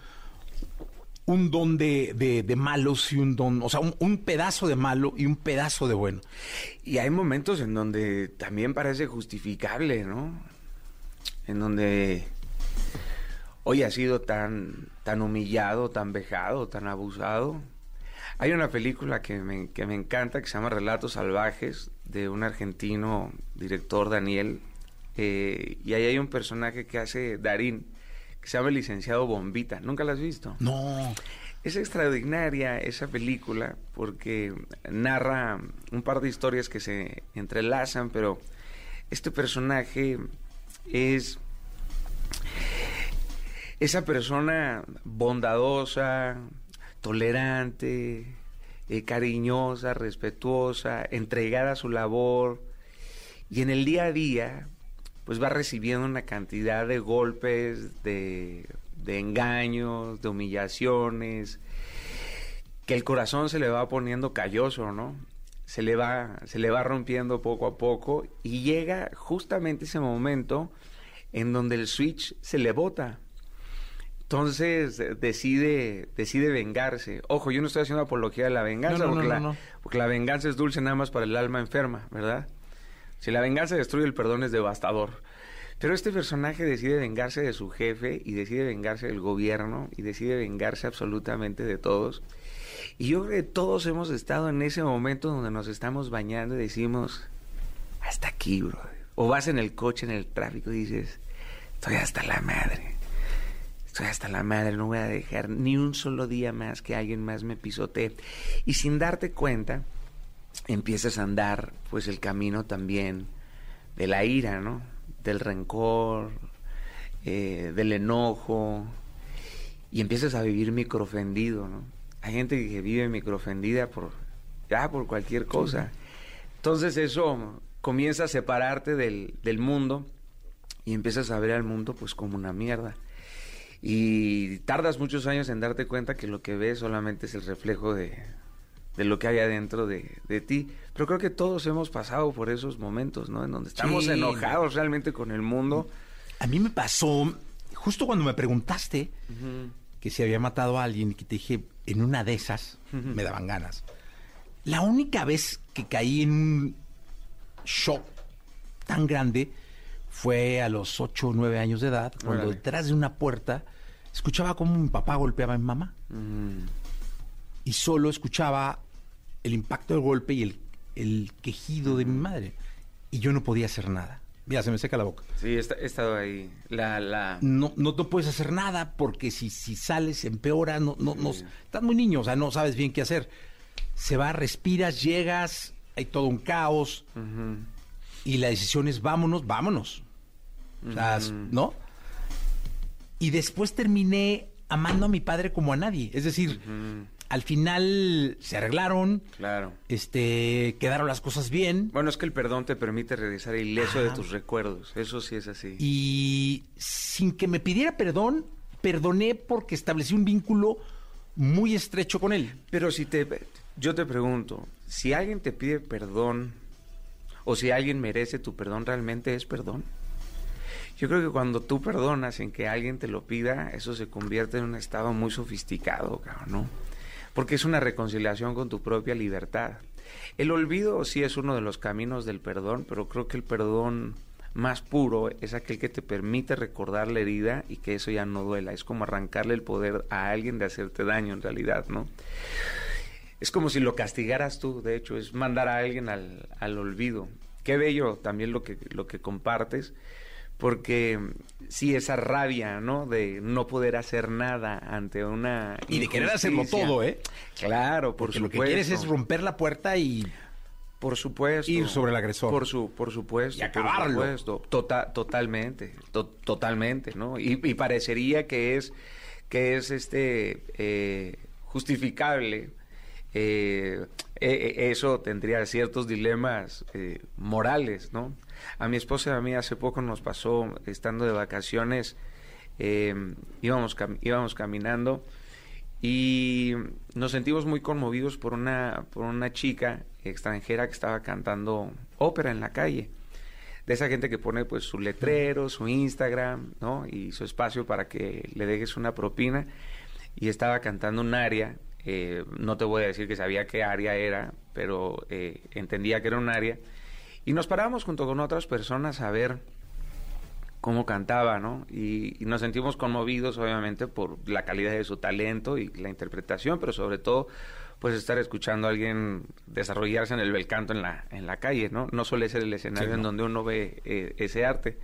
un don de, de- de malos y un don, o sea, un, un pedazo de malo y un pedazo de bueno. Y hay momentos en donde también parece justificable, ¿no? En donde hoy ha sido tan, tan humillado, tan vejado, tan abusado. Hay una película que me, que me encanta que se llama Relatos Salvajes de un argentino director, Daniel. eh, y ahí hay un personaje que hace Darín, que se llama el licenciado Bombita. ¿Nunca la has visto? No. Es extraordinaria esa película porque narra un par de historias que se entrelazan, pero este personaje es esa persona bondadosa, tolerante, eh, cariñosa, respetuosa, entregada a su labor y en el día a día pues va recibiendo una cantidad de golpes, de, de engaños, de humillaciones, que el corazón se le va poniendo calloso, ¿no? Se le va, se le va rompiendo poco a poco y llega justamente ese momento en donde el switch se le bota. Entonces eh, decide, decide vengarse. Ojo, yo no estoy haciendo apología de la venganza, No, no, porque, no, la, porque la venganza es dulce nada más para el alma enferma, ¿verdad? Si la venganza destruye, el perdón es devastador. Pero este personaje decide vengarse de su jefe y decide vengarse del gobierno y decide vengarse absolutamente de todos. Y yo creo que todos hemos estado en ese momento donde nos estamos bañando y decimos, hasta aquí, bro. O vas en el coche, en el tráfico y dices, estoy hasta la madre. Estoy hasta la madre, no voy a dejar ni un solo día más que alguien más me pisotee. Y sin darte cuenta, empiezas a andar pues el camino también de la ira, ¿no? Del rencor, eh, del enojo, y empiezas a vivir microofendido, ¿no? Hay gente que vive microofendida por, ya, por cualquier cosa. Entonces eso comienza a separarte del, del mundo y empiezas a ver al mundo pues como una mierda. Y tardas muchos años en darte cuenta que lo que ves solamente es el reflejo de, de lo que hay adentro de, de ti. Pero creo que todos hemos pasado por esos momentos, ¿no? En donde estamos Sí. enojados realmente con el mundo. A mí me pasó, justo cuando me preguntaste que si había matado a alguien y que te dije, en una de esas, me daban ganas. La única vez que caí en un shock tan grande fue a los 8 o 9 años de edad, cuando Órale. detrás de una puerta escuchaba cómo mi papá golpeaba a mi mamá. Mm. Y solo escuchaba el impacto del golpe y el, el quejido de mi madre. Y yo no podía hacer nada. Mira, se me seca la boca. Sí, he, esta- he estado ahí. La, la... No, no te puedes hacer nada porque si, si sales empeora, no, no, no, estás muy niño, o sea, no sabes bien qué hacer. Se va, respiras, llegas, hay todo un caos y la decisión es vámonos, vámonos. O sea. ¿no? Y después terminé amando a mi padre como a nadie. Es decir, al final se arreglaron, Claro. este, quedaron las cosas bien. Bueno, es que el perdón te permite regresar ileso de tus recuerdos. Eso sí es así. Y sin que me pidiera perdón, perdoné porque establecí un vínculo muy estrecho con él. Pero si te, yo te pregunto, si alguien te pide perdón o si alguien merece tu perdón, ¿realmente es perdón? Yo creo que cuando tú perdonas en que alguien te lo pida, eso se convierte en un estado muy sofisticado, cabrón, ¿no? Porque es una reconciliación con tu propia libertad. El olvido sí es uno de los caminos del perdón, pero creo que el perdón más puro es aquel que te permite recordar la herida y que eso ya no duela. Es como arrancarle el poder a alguien de hacerte daño en realidad, ¿no? Es como si lo castigaras tú, de hecho, es mandar a alguien al, al olvido. Qué bello también lo que, lo que compartes, porque sí, esa rabia, ¿no? De no poder hacer nada ante una. Y de querer hacerlo todo, ¿eh? Claro, por Porque supuesto. lo que quieres es romper la puerta y Por supuesto. ir sobre el agresor. Por, su, por supuesto. Y acabarlo. Por supuesto. Tota- totalmente. to- totalmente, ¿no? Y, y parecería que es, que es este eh, justificable. eh, eh, eh, eso tendría ciertos dilemas eh, morales, ¿no? A mi esposa y a mí hace poco nos pasó, estando de vacaciones, eh, íbamos, íbamos caminando y nos sentimos muy conmovidos por una, por una chica extranjera que estaba cantando ópera en la calle. De esa gente que pone pues su letrero, su Instagram, ¿no? Y su espacio para que le dejes una propina. Y estaba cantando un aria. eh, no te voy a decir que sabía qué aria era, pero eh, entendía que era un aria. Y nos parábamos junto con otras personas a ver cómo cantaba, ¿no? Y, y nos sentimos conmovidos, obviamente, por la calidad de su talento y la interpretación, pero sobre todo, pues estar escuchando a alguien desarrollarse en el bel canto en la, en la calle, ¿no? No suele ser el escenario Sí, en donde uno ve eh, ese arte.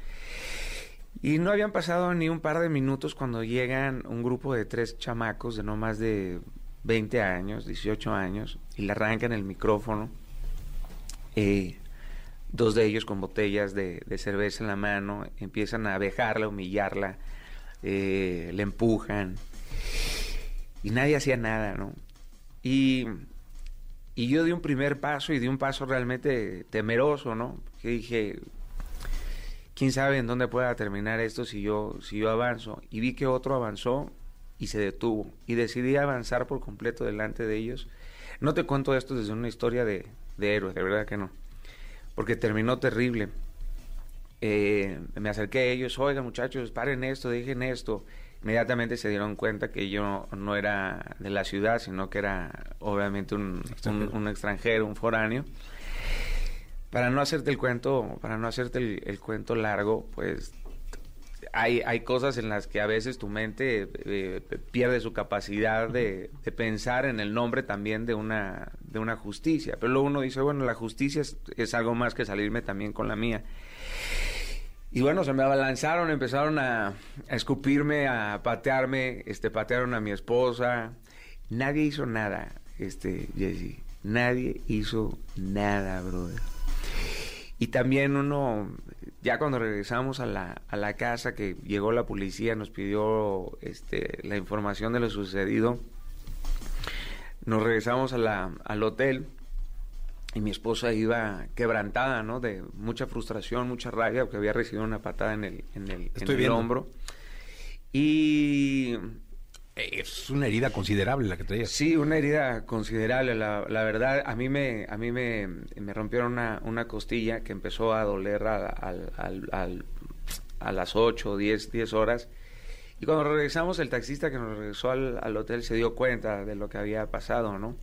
Y no habían pasado ni un par de minutos cuando llegan un grupo de tres chamacos de no más de 20 años, 18 años, y le arrancan el micrófono. Eh, dos de ellos con botellas de, de cerveza en la mano, empiezan a vejarla, humillarla, eh, le empujan, y nadie hacía nada, ¿no? Y, y yo di un primer paso y di un paso realmente temeroso, ¿no? Que dije, quién sabe en dónde pueda terminar esto si yo, si yo avanzo. Y vi que otro avanzó y se detuvo. Y decidí avanzar por completo delante de ellos. No te cuento esto desde una historia de, de héroe, de verdad que no. Porque terminó terrible. Eh, me acerqué a ellos, oigan muchachos, paren esto, dejen esto. Inmediatamente se dieron cuenta que yo no era de la ciudad, sino que era obviamente un, un- un extranjero, un foráneo. Para no hacerte el cuento, para no hacerte el, el cuento largo, pues hay, hay cosas en las que a veces tu mente eh, pierde su capacidad de, de pensar en el nombre también de una, de una justicia. Pero luego uno dice, bueno, la justicia es, es algo más que salirme también con la mía. Y bueno, se me abalanzaron, empezaron a, a escupirme, a patearme, este, patearon a mi esposa. Nadie hizo nada, este, Jesse. Nadie hizo nada, brother. Y también uno, ya cuando regresamos a la, a la casa, que llegó la policía, nos pidió este, la información de lo sucedido, nos regresamos a la, al hotel y mi esposa iba quebrantada, ¿no? De mucha frustración, mucha rabia, porque había recibido una patada en el, en el, en el hombro. Y es una herida considerable la que traías. Sí, una herida considerable. La, la verdad, a mí me, a mí me, me rompieron una, una costilla que empezó a doler a, al- a las 8 o 10, 10 horas. Y cuando regresamos, el taxista que nos regresó al, al hotel se dio cuenta de lo que había pasado, ¿no?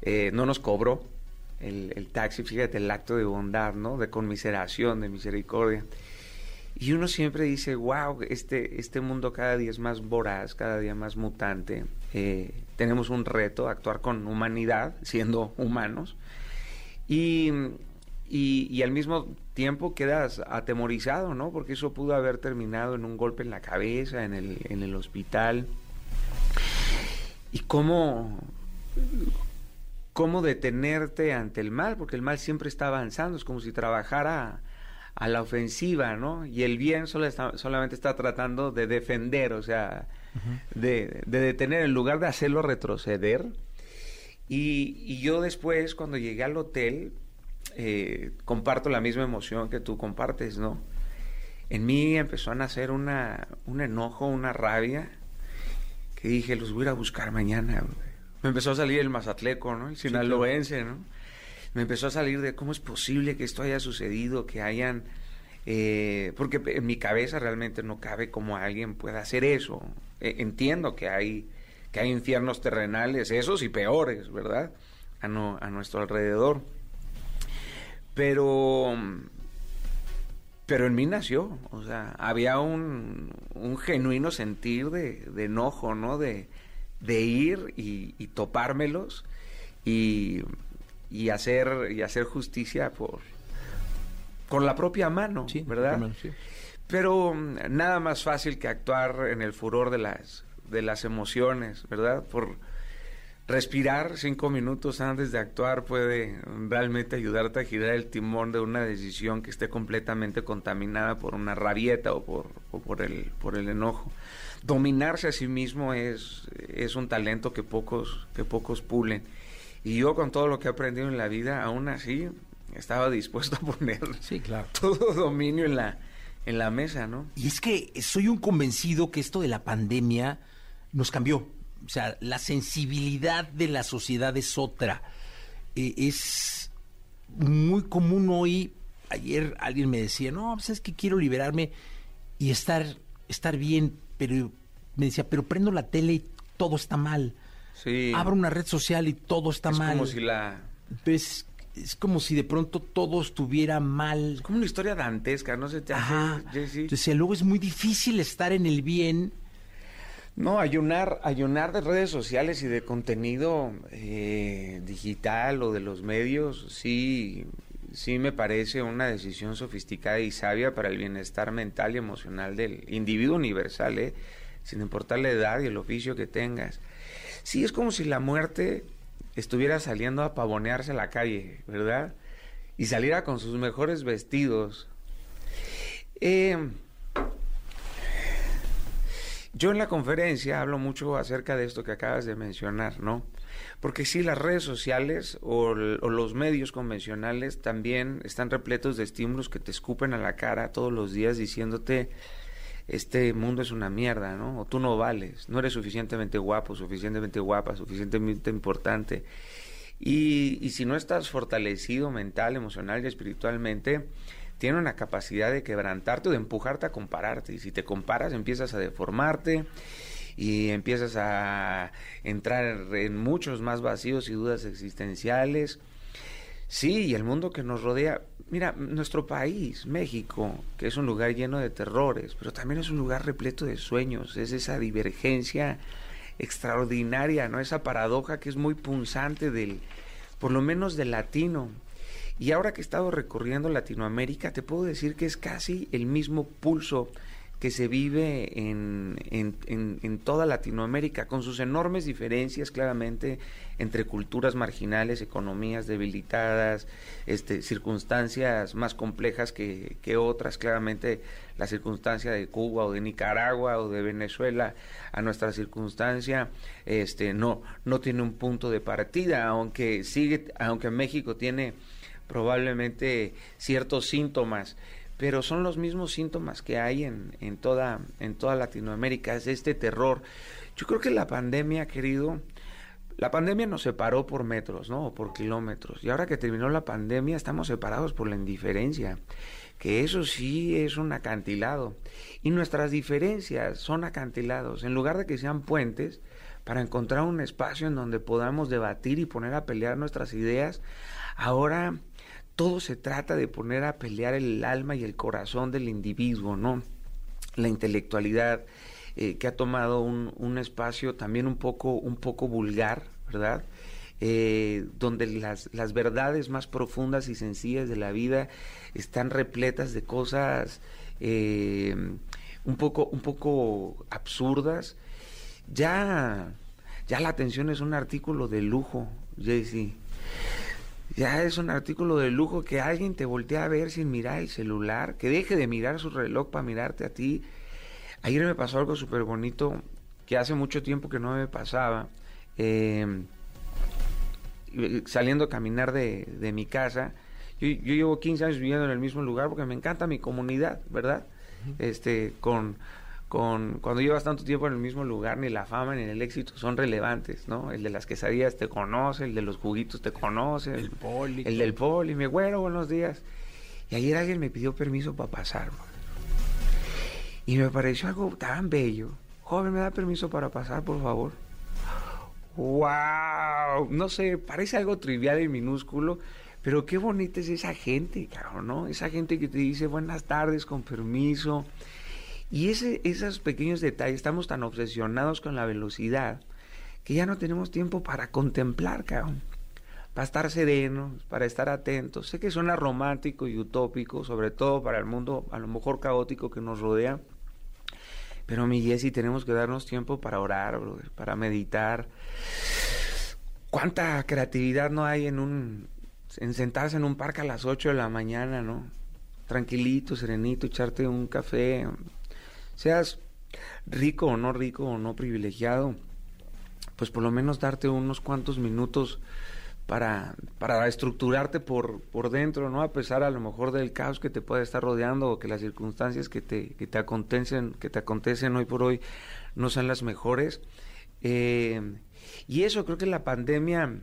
Eh, no nos cobró el, el taxi, fíjate, el acto de bondad, ¿no? De conmiseración, de misericordia. Y uno siempre dice, wow, este, este mundo cada día es más voraz, cada día más mutante. Eh, tenemos un reto, actuar con humanidad, siendo humanos. Y, y, y al mismo tiempo quedas atemorizado, ¿no? Porque eso pudo haber terminado en un golpe en la cabeza, en el, en el hospital. Y cómo, cómo detenerte ante el mal, porque el mal siempre está avanzando, es como si trabajara a la ofensiva, ¿no? Y el bien solo está- solamente está tratando de defender, o sea, de, de detener en lugar de hacerlo retroceder. Y, y yo después, cuando llegué al hotel, eh, comparto la misma emoción que tú compartes, ¿no? En mí empezó a nacer una, un enojo, una rabia, que dije, los voy a ir a buscar mañana. Me empezó a salir el mazatleco, ¿no? El sinaloense, ¿no? Me empezó a salir de cómo es posible que esto haya sucedido, que hayan... eh, porque en mi cabeza realmente no cabe cómo alguien pueda hacer eso. Eh, entiendo que hay que hay infiernos terrenales, esos y peores, ¿verdad? A, no- a nuestro alrededor. Pero, pero en mí nació, o sea, había un, un genuino sentir de, de enojo, ¿no? De, de ir y, y topármelos y, y hacer y hacer justicia por con la propia mano, ¿verdad? mano, sí. Pero mm, nada más fácil que actuar en el furor de las de las emociones, ¿verdad? Por respirar cinco minutos antes de actuar puede realmente ayudarte a girar el timón de una decisión que esté completamente contaminada por una rabieta o por, o por el por el enojo. Dominarse a sí mismo es, es un talento que pocos que pocos pulen. Y yo con todo lo que he aprendido en la vida, aún así estaba dispuesto a poner todo dominio en la en la mesa, ¿no? Y es que soy un convencido que esto de la pandemia nos cambió. O sea, la sensibilidad de la sociedad es otra. Eh, es muy común hoy. Ayer alguien me decía, no, pues es que quiero liberarme y estar, estar bien, pero me decía, pero prendo la tele y todo está mal. Sí. Abro una red social y todo está es mal. como si la es como si de pronto todo estuviera mal. como una historia dantesca, no se te hace, Ajá. Entonces, luego es muy difícil estar en el bien. No, ayunar, ayunar de redes sociales y de contenido eh, digital o de los medios, sí, sí me parece una decisión sofisticada y sabia para el bienestar mental y emocional del individuo universal, ¿eh? sin importar la edad y el oficio que tengas. Sí, es como si la muerte estuviera saliendo a pavonearse a la calle, ¿verdad? Y saliera con sus mejores vestidos. Eh, yo en la conferencia hablo mucho acerca de esto que acabas de mencionar, ¿no? Porque sí, las redes sociales o, los medios convencionales también están repletos de estímulos que te escupen a la cara todos los días diciéndote, este mundo es una mierda, ¿no? O tú no vales, no eres suficientemente guapo, suficientemente guapa, suficientemente importante. Y, y si no estás fortalecido mental, emocional y espiritualmente, tiene una capacidad de quebrantarte o de empujarte a compararte. Y si te comparas, empiezas a deformarte y empiezas a entrar en muchos más vacíos y dudas existenciales. Sí, y el mundo que nos rodea, mira, nuestro país, México, que es un lugar lleno de terrores, pero también es un lugar repleto de sueños, es esa divergencia extraordinaria, ¿no? Esa paradoja que es muy punzante del, por lo menos del latino. Y ahora que he estado recorriendo Latinoamérica, te puedo decir que es casi el mismo pulso que se vive en, en, en- toda Latinoamérica, con sus enormes diferencias claramente entre culturas marginales, economías debilitadas, este, circunstancias más complejas que, que otras, claramente la circunstancia de Cuba o de Nicaragua o de Venezuela a nuestra circunstancia este, no, no tiene un punto de partida, aunque sigue, aunque México tiene probablemente ciertos síntomas, pero son los mismos síntomas que hay en, en, toda, en toda Latinoamérica, es este terror. Yo creo que la pandemia, querido, la pandemia nos separó por metros, ¿no? O por kilómetros. Y ahora que terminó la pandemia, estamos separados por la indiferencia, que eso sí es un acantilado. Y nuestras diferencias son acantilados. En lugar de que sean puentes, para encontrar un espacio en donde podamos debatir y poner a pelear nuestras ideas, ahora todo se trata de poner a pelear el alma y el corazón del individuo, ¿no? La intelectualidad eh, que ha tomado un, un espacio también un poco, un poco vulgar, ¿verdad? Eh, donde las, las verdades más profundas y sencillas de la vida están repletas de cosas eh, un poco, un poco absurdas. Ya, ya la atención es un artículo de lujo, Jaycee. Ya es un artículo de lujo que alguien te voltea a ver sin mirar el celular, que deje de mirar su reloj para mirarte a ti. Ayer me pasó algo súper bonito que hace mucho tiempo que no me pasaba. Eh, saliendo a caminar de, de mi casa, yo, yo, llevo 15 años viviendo en el mismo lugar porque me encanta mi comunidad, ¿verdad? Este, con, con, cuando llevas tanto tiempo en el mismo lugar, ni la fama ni el éxito son relevantes, ¿no? El de las quesadillas te conoce, el de los juguitos te conoce, el, poli. el del poli, mi güero, buenos días. Y ayer alguien me pidió permiso para pasar, man. Y me pareció algo tan bello. Joven, ¿me da permiso para pasar, por favor? wow, no sé, parece algo trivial y minúsculo, pero qué bonita es esa gente, cabrón, ¿no? Esa gente que te dice buenas tardes, con permiso. Y ese, esos pequeños detalles, estamos tan obsesionados con la velocidad que ya no tenemos tiempo para contemplar, cabrón. Para estar serenos, para estar atentos. Sé que suena romántico y utópico, sobre todo para el mundo a lo mejor caótico que nos rodea. Pero mi Jessy, tenemos que darnos tiempo para orar, para meditar. ¿Cuánta creatividad no hay en un en sentarse en un parque a las 8 de la mañana, ¿no? Tranquilito, serenito, echarte un café. Seas rico o no rico o no privilegiado, pues por lo menos darte unos cuantos minutos para, para estructurarte por, por dentro, ¿no? A pesar a lo mejor del caos que te puede estar rodeando o que las circunstancias que te, que te acontecen, que te acontecen hoy por hoy no sean las mejores. Eh, y eso creo que la pandemia,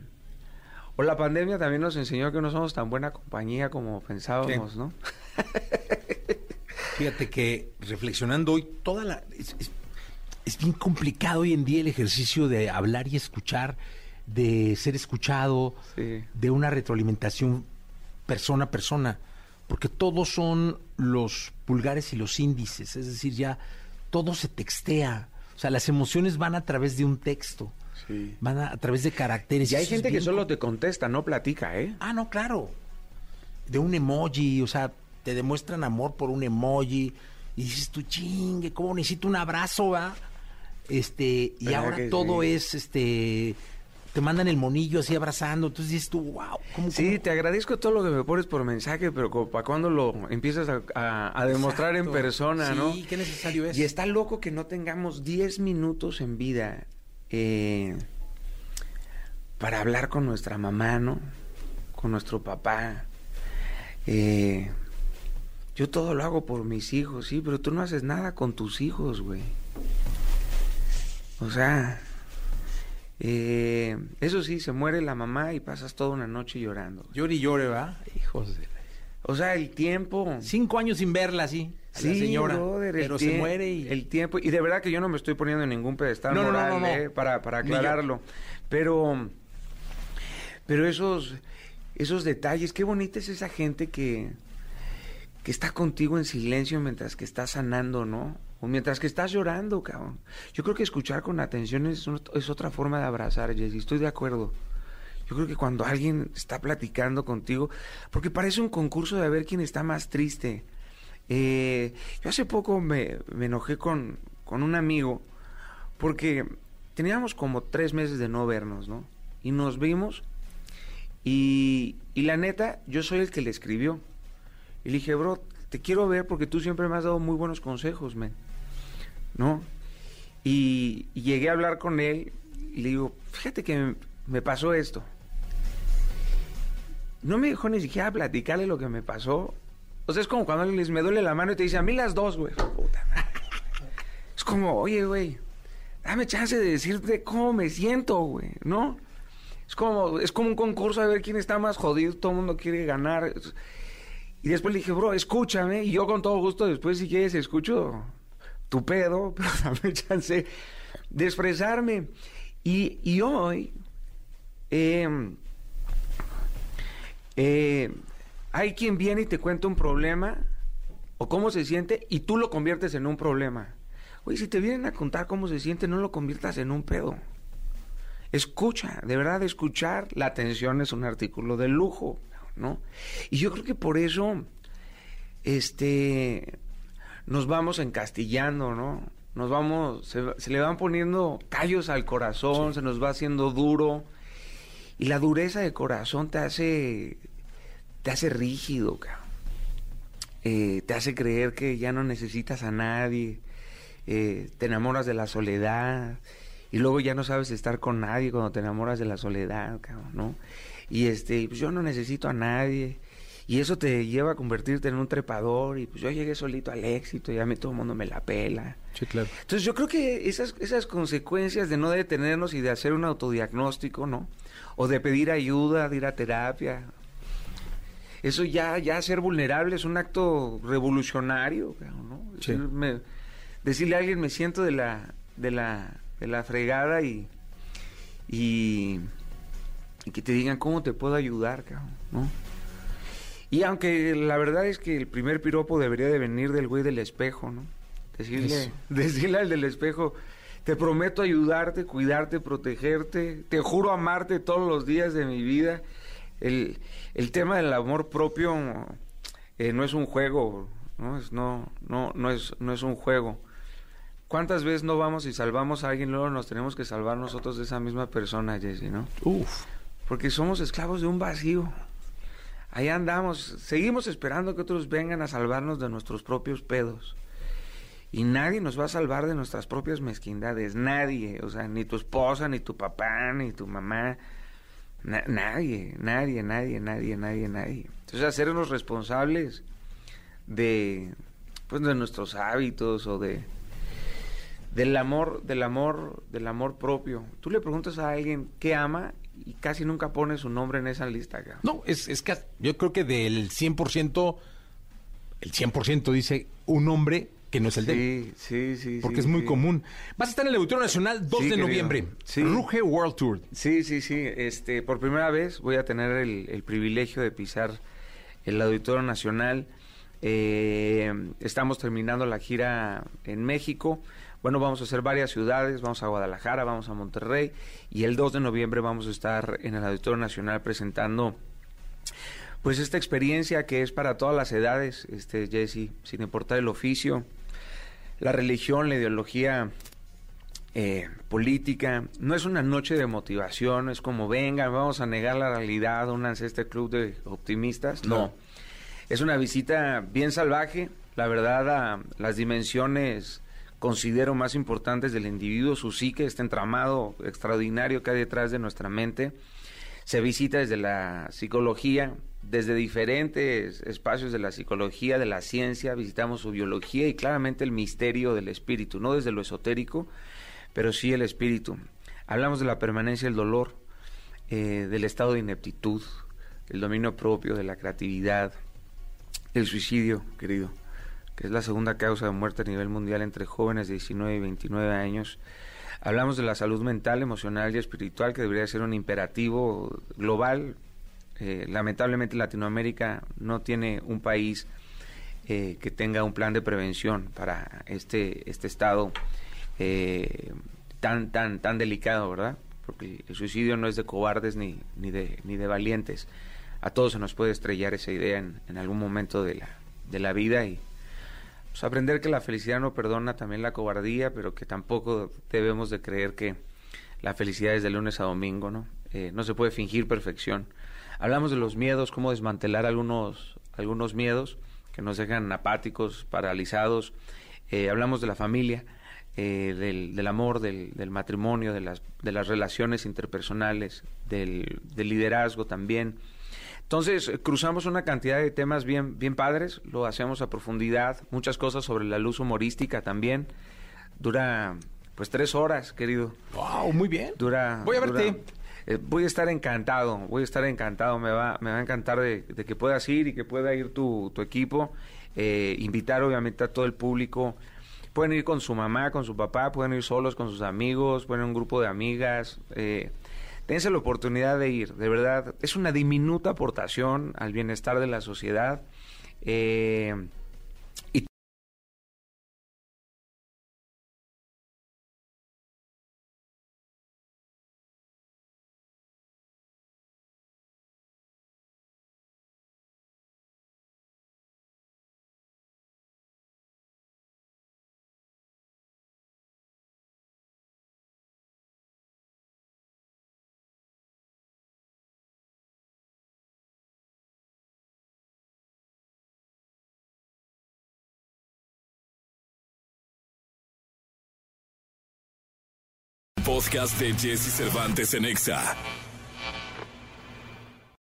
o la pandemia también nos enseñó que no somos tan buena compañía como pensábamos, ¿no? Fíjate que reflexionando hoy, toda la. Es, es- es bien complicado hoy en día el ejercicio de hablar y escuchar, de ser escuchado, de una retroalimentación persona a persona, porque todos son los pulgares y los índices, es decir, ya todo se textea. O sea, las emociones van a través de un texto, van a, a través de caracteres. Y hay gente que solo te contesta, no platica, ¿eh? Ah, no, claro. De un emoji, o sea, te demuestran amor por un emoji y dices tú, chingue, ¿cómo necesito un abrazo, va? Este, y ¿Verdad ahora todo sí? es, este, te mandan el monillo así abrazando, entonces dices tú, wow, ¿cómo, Sí, te agradezco todo lo que me pones por mensaje, pero como para cuando lo empiezas a, a- a demostrar en persona, Sí, ¿no? qué necesario es. Y está loco que no tengamos 10 minutos en vida eh, para hablar con nuestra mamá, ¿no? Con nuestro papá. Eh, yo todo lo hago por mis hijos, sí, pero tú no haces nada con tus hijos, güey. O sea, eh, eso sí, se muere la mamá y pasas toda una noche llorando. Llore y llore, ¿va? Hijos de... O sea, el tiempo. Cinco años sin verla, sí. a la señora, brother, pero se muere y... El tiempo. Y de verdad que yo no me estoy poniendo en ningún pedestal No, moral, no, no. eh, para, para aclararlo. Pero, pero esos, esos detalles, qué bonita es esa gente que, que está contigo en silencio mientras que estás sanando, ¿no? O mientras que estás llorando, cabrón. Yo creo que escuchar con atención es, es otra forma de abrazar, Jessy. Estoy de acuerdo. Yo creo que cuando alguien está platicando contigo, porque parece un concurso de ver quién está más triste. Eh, yo hace poco me, me enojé con, con un amigo porque teníamos como tres meses de no vernos, ¿no? Y nos vimos y, y la neta, yo soy el que le escribió. Y le dije, bro, te quiero ver porque tú siempre me has dado muy buenos consejos, men. ¿No? Y, llegué a hablar con él y le digo, fíjate que me, pasó esto. No me dejó ni siquiera platicarle lo que me pasó. O sea, es como cuando les me duele la mano y te dice, a mí las dos, güey. Es como, oye, güey, dame chance de decirte cómo me siento, güey, ¿no? Es como, es como un concurso de ver quién está más jodido, todo el mundo quiere ganar. Y después le dije, bro, escúchame, y yo con todo gusto después si quieres escucho tu pedo, pero dame chance de expresarme. Y, y hoy, eh, eh, hay quien viene y te cuenta un problema o cómo se siente y tú lo conviertes en un problema. Oye, si te vienen a contar cómo se siente, no lo conviertas en un pedo. Escucha, de verdad, escuchar. La atención es un artículo de lujo, ¿no? Y yo creo que por eso, este, nos vamos encastillando, ¿no? Nos vamos, se, se le van poniendo callos al corazón, se nos va haciendo duro. Y la dureza de corazón te hace, te hace rígido, cabrón. Eh, te hace creer que ya no necesitas a nadie, eh, te enamoras de la soledad y luego ya no sabes estar con nadie cuando te enamoras de la soledad, cabrón, ¿no? Y este, pues yo no necesito a nadie y eso te lleva a convertirte en un trepador y pues yo llegué solito al éxito y a mí todo el mundo me la pela. Sí, claro. Entonces yo creo que esas, esas consecuencias de no detenernos y de hacer un autodiagnóstico, ¿no? O de pedir ayuda, de ir a terapia. Eso ya, ya ser vulnerable es un acto revolucionario, ¿no? Sí. Decir, me- decirle a alguien me siento de la, de la, de la fregada y, y, y que te digan cómo te puedo ayudar, cabrón, ¿no? Y aunque la verdad es que el primer piropo debería de venir del güey del espejo, ¿no? Decirle, Eso. decirle al del espejo, te prometo ayudarte, cuidarte, protegerte, te juro amarte todos los días de mi vida. El, el tema del amor propio eh, no es un juego, ¿no? Es, no, no, no, es, no es un juego. ¿Cuántas veces no vamos y salvamos a alguien, luego nos tenemos que salvar nosotros de esa misma persona, Jesse, ¿no? Uf. Porque somos esclavos de un vacío. Ahí andamos, seguimos esperando que otros vengan a salvarnos de nuestros propios pedos. Y nadie nos va a salvar de nuestras propias mezquindades, nadie, o sea, ni tu esposa, ni tu papá, ni tu mamá, Na- nadie, nadie, nadie, nadie, nadie, nadie. Entonces, hacernos responsables de, pues, de nuestros hábitos o de del amor, del amor, del amor propio. Tú le preguntas a alguien qué ama y casi nunca pone su nombre en esa lista. No, es, es que yo creo que del 100%, el 100% dice un hombre que no es el de él. Sí, sí, sí. Porque sí, es muy sí. común. Vas a estar en el Auditorio Nacional 2 Sí, de querido. noviembre. Sí. Ruge World Tour. Sí, sí, sí. Este, por primera vez voy a tener el, el privilegio de pisar el Auditorio Nacional. Eh, estamos terminando la gira en México. Bueno, vamos a hacer varias ciudades. Vamos a Guadalajara, vamos a Monterrey. Y el 2 de noviembre vamos a estar en el Auditorio Nacional presentando pues esta experiencia que es para todas las edades, este Jesse, sin importar el oficio, la religión, la ideología eh, política. No es una noche de motivación, es como vengan, vamos a negar la realidad, únanse a este club de optimistas. No. Es una visita bien salvaje, la verdad, a las dimensiones considero más importantes del individuo, su psique, este entramado extraordinario que hay detrás de nuestra mente. Se visita desde la psicología, desde diferentes espacios de la psicología, de la ciencia, visitamos su biología y claramente el misterio del espíritu, no desde lo esotérico, pero sí el espíritu. Hablamos de la permanencia del dolor, eh, del estado de ineptitud, del dominio propio, de la creatividad, del suicidio, querido, es la segunda causa de muerte a nivel mundial entre jóvenes de 19 y 29 años. Hablamos de la salud mental, emocional y espiritual, que debería ser un imperativo global. Eh, lamentablemente Latinoamérica no tiene un país eh, que tenga un plan de prevención para este, este estado eh, tan, tan, tan delicado, ¿verdad? Porque el suicidio no es de cobardes ni, ni, de, ni de valientes. A todos se nos puede estrellar esa idea en, en algún momento de la, de la vida y pues, aprender que la felicidad no perdona también la cobardía, pero que tampoco debemos de creer que la felicidad es de lunes a domingo, ¿no? Eh, no se puede fingir perfección. Hablamos de los miedos, cómo desmantelar algunos, algunos miedos que nos dejan apáticos, paralizados. Eh, hablamos de la familia, eh, del, del amor, del, del matrimonio, de las, de las relaciones interpersonales, del, del liderazgo también. Entonces, eh, cruzamos una cantidad de temas bien, bien padres, lo hacemos a profundidad, muchas cosas sobre la luz humorística también. Dura, pues, tres horas, querido. Wow, muy bien. Dura. Voy a dura- verte. eh, voy a estar encantado, voy a estar encantado, me va, me va a encantar de, de que puedas ir y que pueda ir tu, tu equipo. Eh, invitar obviamente a todo el público. Pueden ir con su mamá, con su papá, pueden ir solos con sus amigos, pueden ir un grupo de amigas. Eh, dense la oportunidad de ir, de verdad. Es una diminuta aportación al bienestar de la sociedad. Eh, y Podcast de Jesse Cervantes en Exa.